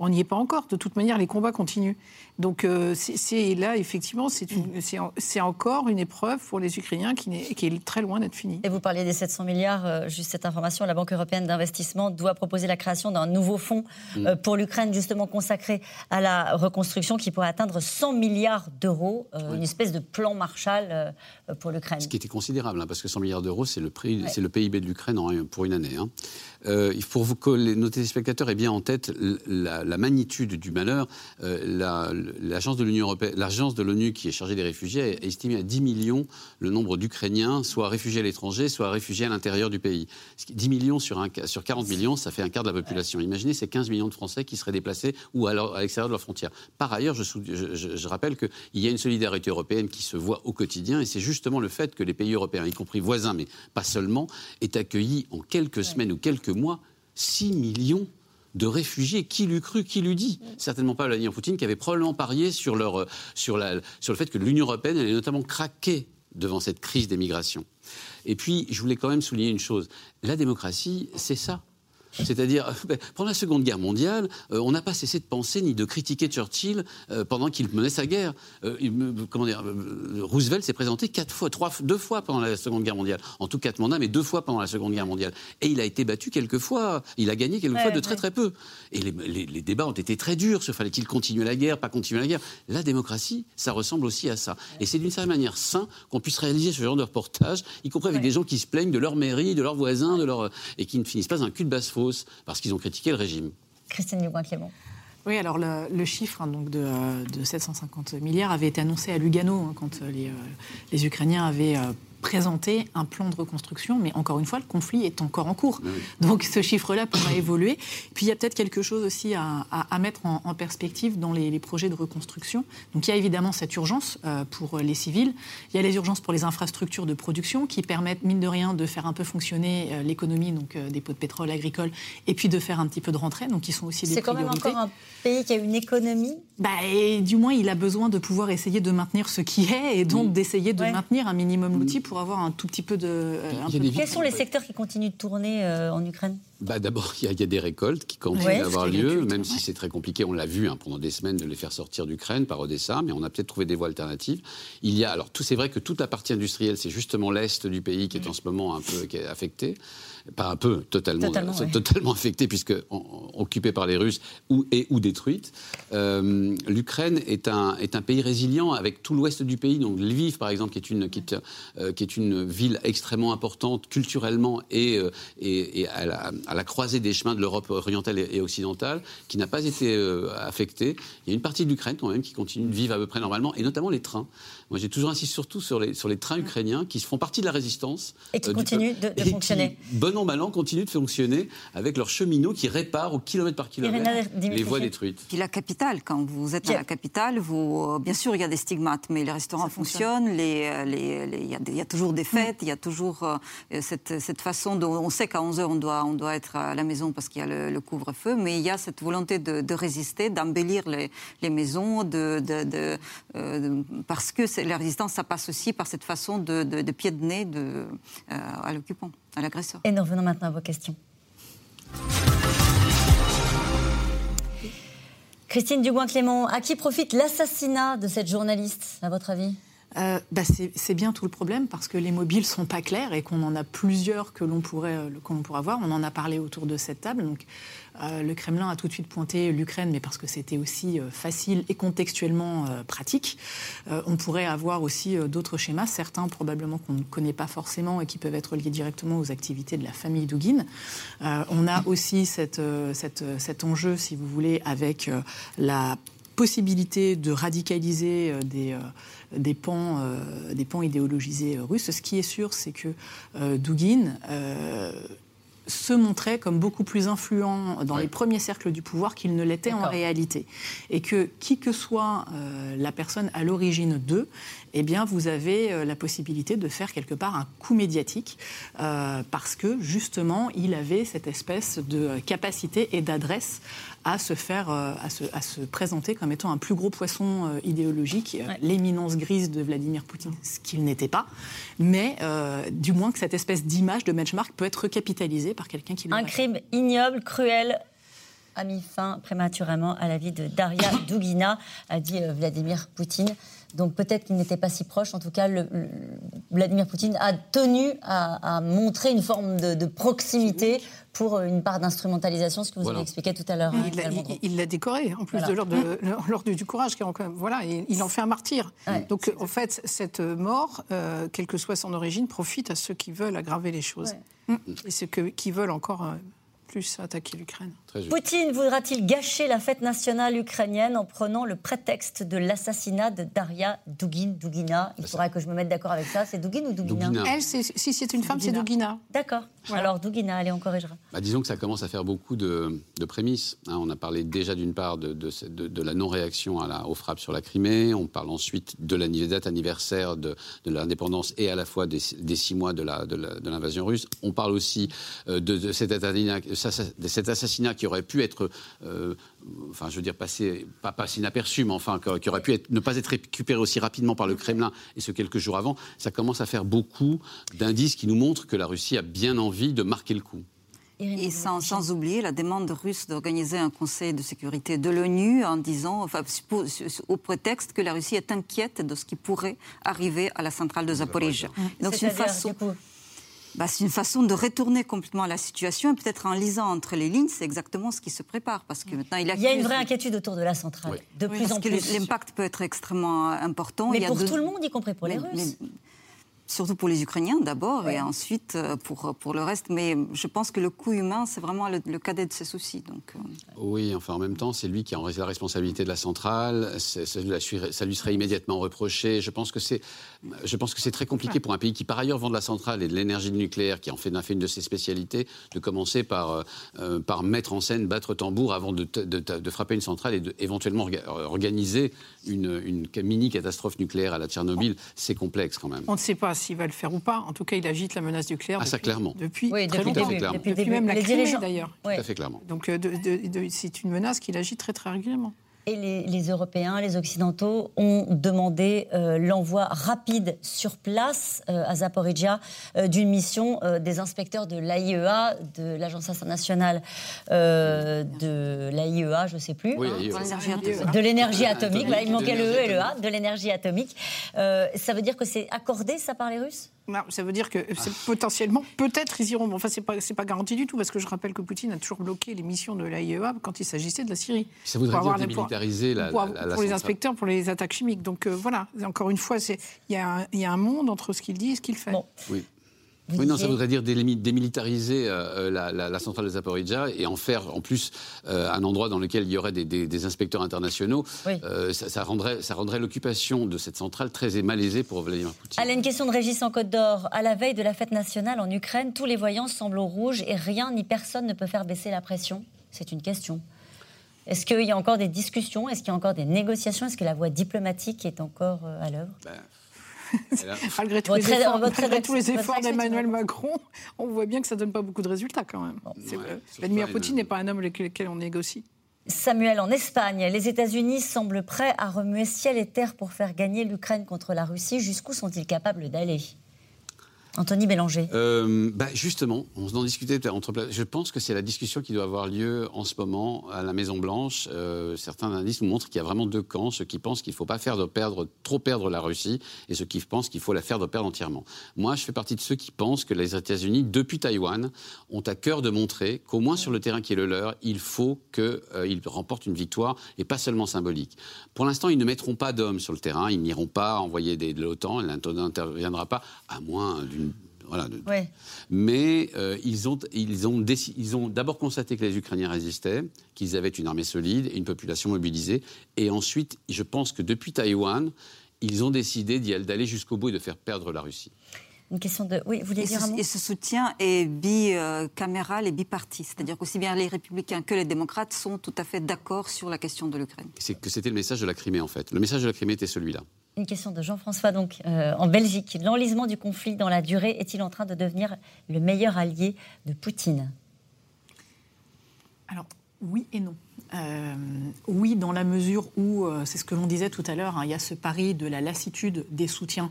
On n'y est pas encore. De toute manière, les combats continuent. Donc euh, c'est là, effectivement, c'est encore une épreuve pour les Ukrainiens qui, est, qui est très loin d'être finie. Et vous parliez des 700 milliards, euh, juste cette information, la Banque européenne d'investissement doit proposer la création d'un nouveau fonds mm. euh, pour l'Ukraine, justement consacré à la reconstruction, qui pourrait atteindre 100 milliards d'euros, une espèce de plan Marshall pour l'Ukraine. Ce qui était considérable, hein, parce que 100 milliards d'euros, c'est le, PIB de l'Ukraine pour une année. Hein. Euh, pour que les, nos téléspectateurs aient bien en tête la, magnitude du malheur, euh, l'agence de l'Union européenne, l'agence de l'ONU qui est chargée des réfugiés a estimé à 10 millions le nombre d'Ukrainiens, soit réfugiés à l'étranger, soit réfugiés à l'intérieur du pays. 10 millions sur, un, sur 40 millions, ça fait un quart de la population. Imaginez ces 15 millions de Français qui seraient déplacés ou à l'extérieur de leurs frontières. Par ailleurs, je, je, je rappelle qu'il y a une solidarité européenne qui se voit au quotidien et c'est justement le fait que les pays européens, y compris voisins, mais pas seulement, aient accueilli en quelques semaines ou quelques mois 6 millions de réfugiés. Qui l'eût cru, qui l'eût dit? Certainement pas Vladimir Poutine, qui avait probablement parié sur, leur, sur, la, sur le fait que l'Union européenne allait notamment craquer devant cette crise des migrations. Et puis, je voulais quand même souligner une chose. La démocratie, c'est ça. C'est-à-dire, pendant la Seconde Guerre mondiale, euh, on n'a pas cessé de penser ni de critiquer Churchill euh, pendant qu'il menait sa guerre. Euh, comment dire, Roosevelt s'est présenté quatre fois, trois, deux fois pendant la Seconde Guerre mondiale. En tout quatre mandats, mais deux fois pendant la Seconde Guerre mondiale. Et il a été battu quelques fois. Il a gagné quelques fois de très très peu. Et les, débats ont été très durs sur fallait-il continuer la guerre, pas continuer la guerre. La démocratie, ça ressemble aussi à ça. Et c'est d'une certaine manière sain qu'on puisse réaliser ce genre de reportage, y compris avec des gens qui se plaignent de leur mairie, de leurs voisins, de leur et qui ne finissent pas un cul de parce qu'ils ont critiqué le régime. Christine Dubois-Clément. Oui, alors le, chiffre hein, donc de, 750 milliards avait été annoncé à Lugano hein, quand euh, les, euh, les, Ukrainiens avaient euh, présenter un plan de reconstruction, mais encore une fois, le conflit est encore en cours. Donc ce chiffre-là pourra évoluer. Puis il y a peut-être quelque chose aussi à, mettre en, perspective dans les, projets de reconstruction. Donc il y a évidemment cette urgence euh, pour les civils, il y a les urgences pour les infrastructures de production qui permettent, mine de rien, de faire un peu fonctionner euh, l'économie, donc euh, des pots de pétrole agricoles, et puis de faire un petit peu de rentrée, donc qui sont aussi des C'est quand même encore un pays qui a une économie. Bah, et, Du moins, il a besoin de pouvoir essayer de maintenir ce qui est, et donc d'essayer de maintenir un minimum l'outil pour avoir un tout petit peu de. Euh, Quels sont les secteurs qui continuent de tourner euh, en Ukraine? Bah, D'abord, il y, a des récoltes qui continuent à avoir lieu, même si c'est très compliqué. On l'a vu hein, pendant des semaines de les faire sortir d'Ukraine par Odessa, mais on a peut-être trouvé des voies alternatives. Il y a, alors, tout c'est vrai que toute la partie industrielle, c'est justement l'est du pays qui est en ce moment un peu affecté pas un peu, totalement, totalement, affectée, puisque occupée par les Russes ou, et ou détruite. Euh, L'Ukraine est un, est un pays résilient avec tout l'ouest du pays, donc Lviv par exemple, qui est une, qui est, euh, qui est une ville extrêmement importante culturellement et, euh, et, et à, la, à, la, croisée des chemins de l'Europe orientale et, occidentale, qui n'a pas été affectée. Il y a une partie de l'Ukraine quand même qui continue de vivre à peu près normalement, et notamment les trains. Moi, j'ai toujours insisté surtout sur les, sur les trains ukrainiens qui font partie de la résistance. Et qui continuent de, de fonctionner. Qui, bon an, mal an, continuent de fonctionner avec leurs cheminots qui réparent au kilomètre par kilomètre les voies détruites. Puis la capitale, quand vous êtes à la capitale, vous, euh, bien sûr, il y a des stigmates, mais les restaurants fonctionnent, les, les, il, y a, toujours des fêtes, il y a toujours euh, cette, cette, façon dont on sait qu'à 11h, on doit, on doit être à la maison parce qu'il y a le, couvre-feu, mais il y a cette volonté de, résister, d'embellir les, les, maisons, de, de euh, parce que la résistance, ça passe aussi par cette façon de, pied de nez de, euh, à l'occupant, à l'agresseur. Et nous revenons maintenant à vos questions. Christine Dubois-Clément, à qui profite l'assassinat de cette journaliste, à votre avis? Euh, bah, c'est bien tout le problème parce que les mobiles sont pas clairs et qu'on en a plusieurs que l'on pourrait, euh, pourrait avoir. On en a parlé autour de cette table. Donc, euh, le Kremlin a tout de suite pointé l'Ukraine, mais parce que c'était aussi facile et contextuellement pratique. on pourrait avoir aussi d'autres schémas, certains probablement qu'on ne connaît pas forcément et qui peuvent être liés directement aux activités de la famille Dugin. on a aussi cet enjeu, si vous voulez, avec la possibilité de radicaliser des, des, pans, euh, des pans idéologisés russes. Ce qui est sûr, c'est que Dugin se montrait comme beaucoup plus influent dans les premiers cercles du pouvoir qu'il ne l'était en réalité. Et que qui que soit la personne à l'origine d'eux, eh bien, vous avez euh, la possibilité de faire quelque part un coup médiatique euh, parce que justement, il avait cette espèce de capacité et d'adresse à se faire, euh, à, se, à, se, présenter comme étant un plus gros poisson idéologique, l'éminence grise de Vladimir Poutine, ce qu'il n'était pas, mais du moins que cette espèce d'image de benchmark peut être capitalisée par quelqu'un qui. Un crime ignoble, cruel, a mis fin prématurément à la vie de Daria Dugina, a dit Vladimir Poutine. Donc peut-être qu'il n'était pas si proche. En tout cas, le, Vladimir Poutine a tenu à, montrer une forme de, proximité pour une part d'instrumentalisation, ce que vous avez expliqué tout à l'heure. Il l'a décoré, en plus de l'ordre du courage. Voilà, il, en fait un martyr. Donc en fait, cette mort, euh, quelle que soit son origine, profite à ceux qui veulent aggraver les choses. Et ceux qui veulent encore... Euh, plus attaquer l'Ukraine. Poutine voudra-t-il gâcher la fête nationale ukrainienne en prenant le prétexte de l'assassinat de Daria Dugin, Dugina Il faudra que je me mette d'accord avec ça. C'est Dugin ou Dugina, Elle, si c'est une femme, c'est Dugina. D'accord. Alors Dugina, allez, on corrigera. Bah, disons que ça commence à faire beaucoup de, prémices. Hein. on a parlé déjà d'une part de, de, la non-réaction aux frappes sur la Crimée. On parle ensuite de la date anniversaire de, l'indépendance et à la fois des, six mois de l'invasion russe. On parle aussi euh, de, cet assassinat cet assassinat qui aurait pu être, euh, enfin, je veux dire, passé, pas passé inaperçu, mais enfin, qui aurait pu être, ne pas être récupéré aussi rapidement par le Kremlin, et ce quelques jours avant, ça commence à faire beaucoup d'indices qui nous montrent que la Russie a bien envie de marquer le coup. Et sans, sans, oublier la demande russe d'organiser un conseil de sécurité de l'ONU en disant, enfin, au prétexte que la Russie est inquiète de ce qui pourrait arriver à la centrale de Zaporizhia. Donc c'est une façon. Bah, c'est une façon de retourner complètement la situation. Et peut-être en lisant entre les lignes, c'est exactement ce qui se prépare. Parce que maintenant, il, il y a une vraie inquiétude autour de la centrale, de plus en plus. L'impact peut être extrêmement important. Mais pour tout le monde, y compris pour les Russes surtout pour les Ukrainiens d'abord, et ensuite euh, pour, pour le reste. Mais je pense que le coût humain, c'est vraiment le, cadet de ses soucis. Donc, euh. Oui, enfin en même temps, c'est lui qui a la responsabilité de la centrale, ça, ça, lui serait immédiatement reproché. Je pense que c'est très compliqué pour un pays qui par ailleurs vend de la centrale et de l'énergie nucléaire, qui en fait, fait une de ses spécialités, de commencer par, euh, par mettre en scène, battre tambour avant de, de, de frapper une centrale et éventuellement organiser une, une mini-catastrophe nucléaire à la Tchernobyl. C'est complexe quand même. On ne sait pas s'il va le faire ou pas. En tout cas, il agite la menace nucléaire. Ah, ça, clairement. Depuis oui, très depuis, longtemps. Depuis, depuis même la Crimée, d'ailleurs. Tout à fait clairement. Donc, euh, c'est une menace qu'il agite très, très régulièrement et les, Européens, les Occidentaux ont demandé euh, l'envoi rapide sur place euh, à Zaporizhia euh, d'une mission des inspecteurs de l'AIEA, de l'Agence internationale de l'AIEA, je ne sais plus, oui, hein, de l'énergie atomique. Là, il manquait le E et le A, de l'énergie atomique. ça veut dire que c'est accordé, ça, par les Russes? Ça veut dire que potentiellement, peut-être ils iront. Enfin, c'est pas, pas garanti du tout, parce que je rappelle que Poutine a toujours bloqué les missions de l'AIEA quand il s'agissait de la Syrie. Ça voudrait dire démilitariser la, pour, pour les inspecteurs, pour les attaques chimiques. Donc euh, voilà, encore une fois, il y, y, a un monde entre ce qu'il dit et ce qu'il fait. Oui oui, non, ça voudrait dire démilitariser euh, la, la, centrale de Zaporizhia et en faire en plus euh, un endroit dans lequel il y aurait des, des, inspecteurs internationaux. Euh, ça, ça, rendrait, ça rendrait l'occupation de cette centrale très malaisée pour Vladimir Poutine. Allez, une question de Régis en Côte d'Or. À la veille de la fête nationale en Ukraine, tous les voyants semblent au rouge et rien ni personne ne peut faire baisser la pression C'est une question. Est-ce qu'il y a encore des discussions? Est-ce qu'il y a encore des négociations? Est-ce que la voie diplomatique est encore à l'œuvre? Ben, malgré tous les efforts, tous les efforts d'Emmanuel Macron, on voit bien que ça ne donne pas beaucoup de résultats quand même. Vladimir Poutine n'est pas un homme avec lequel on négocie. Samuel, en Espagne, les États-Unis semblent prêts à remuer ciel et terre pour faire gagner l'Ukraine contre la Russie. Jusqu'où sont-ils capables d'aller? Anthony Bélanger. Euh, bah justement, on en discutait entre. Je pense que c'est la discussion qui doit avoir lieu en ce moment à la Maison Blanche. Euh, certains indices montrent qu'il y a vraiment deux camps ceux qui pensent qu'il ne faut pas faire trop perdre la Russie et ceux qui pensent qu'il faut la faire perdre entièrement. Moi, je fais partie de ceux qui pensent que les États-Unis, depuis Taïwan, ont à cœur de montrer qu'au moins sur le terrain qui est le leur, il faut qu'ils euh, remportent une victoire et pas seulement symbolique. Pour l'instant, ils ne mettront pas d'hommes sur le terrain, ils n'iront pas envoyer des, de l'OTAN, elle n'interviendra pas, à moins d'une voilà. Mais euh, ils ont, ils ont, ils ont d'abord constaté que les Ukrainiens résistaient, qu'ils avaient une armée solide et une population mobilisée. Et ensuite, je pense que depuis Taïwan, ils ont décidé d'aller jusqu'au bout et de faire perdre la Russie. Une question de. Oui, vous voulez dire ce, un mot? Et ce soutien est bicaméral et biparti. C'est-à-dire qu'aussi bien les républicains que les démocrates sont tout à fait d'accord sur la question de l'Ukraine. C'est que c'était le message de la Crimée, en fait. Le message de la Crimée était celui-là. Une question de Jean-François, donc, euh, en Belgique. L'enlisement du conflit dans la durée est-il en train de devenir le meilleur allié de Poutine? Alors, oui et non. Euh, oui, dans la mesure où, euh, c'est ce que l'on disait tout à l'heure, hein, il y a ce pari de la lassitude des soutiens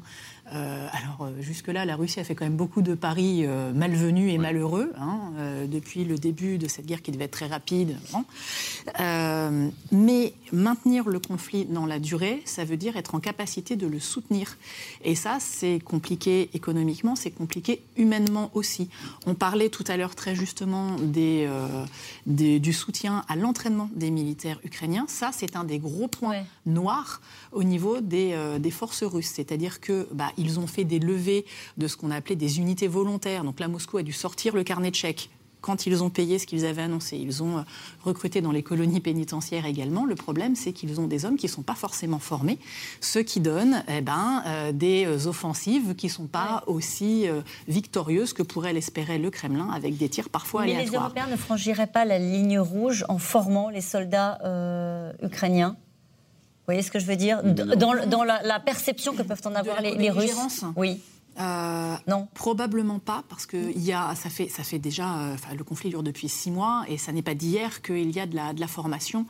euh, alors jusque-là, la Russie a fait quand même beaucoup de paris malvenus et malheureux hein, depuis le début de cette guerre qui devait être très rapide. mais maintenir le conflit dans la durée, ça veut dire être en capacité de le soutenir. Et ça, c'est compliqué économiquement, c'est compliqué humainement aussi. On parlait tout à l'heure très justement des, du soutien à l'entraînement des militaires ukrainiens. Ça, c'est un des gros points noirs au niveau des, des forces russes. C'est-à-dire que bah, ils ont fait des levées de ce qu'on appelait des unités volontaires. Donc là, Moscou a dû sortir le carnet de chèques quand ils ont payé ce qu'ils avaient annoncé. Ils ont euh, recruté dans les colonies pénitentiaires également. Le problème, c'est qu'ils ont des hommes qui ne sont pas forcément formés, ce qui donne eh ben, euh, des euh, offensives qui ne sont pas aussi victorieuses que pourrait l'espérer le Kremlin avec des tirs parfois Mais aléatoires. les Européens ne franchiraient pas la ligne rouge en formant les soldats ukrainiens vous voyez ce que je veux dire? Dans, dans la, perception que peuvent en avoir les, les Russes Oui. Euh, non, probablement pas, parce que il y a, ça fait, ça fait déjà, euh, le conflit dure depuis six mois, et ça n'est pas d'hier qu'il y a de la, de la formation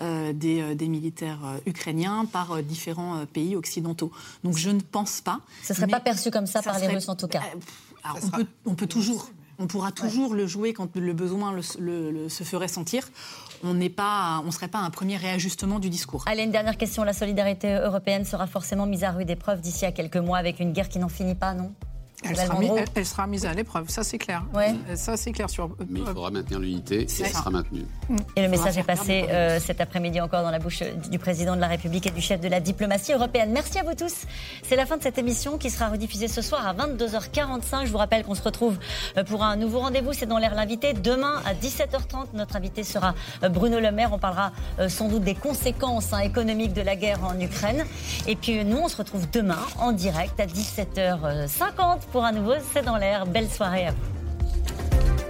euh, des, des, militaires ukrainiens par différents pays occidentaux. Donc je ne pense pas. Ce ne serait pas perçu comme ça, par les Russes en tout cas. on, peut, on peut toujours. On pourra toujours le jouer quand le besoin le, se ferait sentir. On n'est pas, on serait pas un premier réajustement du discours. Allez, une dernière question. La solidarité européenne sera forcément mise à rude épreuve d'ici à quelques mois avec une guerre qui n'en finit pas, non? Elle sera, mise à l'épreuve, ça c'est clair. Ça c'est clair sur. Mais il faudra maintenir l'unité et elle sera maintenue. Mm. Et le message est passé euh, cet après-midi encore dans la bouche du président de la République et du chef de la diplomatie européenne. Merci à vous tous. C'est la fin de cette émission qui sera rediffusée ce soir à 22h45. Je vous rappelle qu'on se retrouve euh, pour un nouveau rendez-vous. C'est dans l'air l'invité. Demain à 17h30, notre invité sera euh, Bruno Le Maire. On parlera sans doute des conséquences hein, économiques de la guerre en Ukraine. Et puis nous, on se retrouve demain en direct à 17h50 pour un nouveau C'est dans l'air. Belle soirée à vous.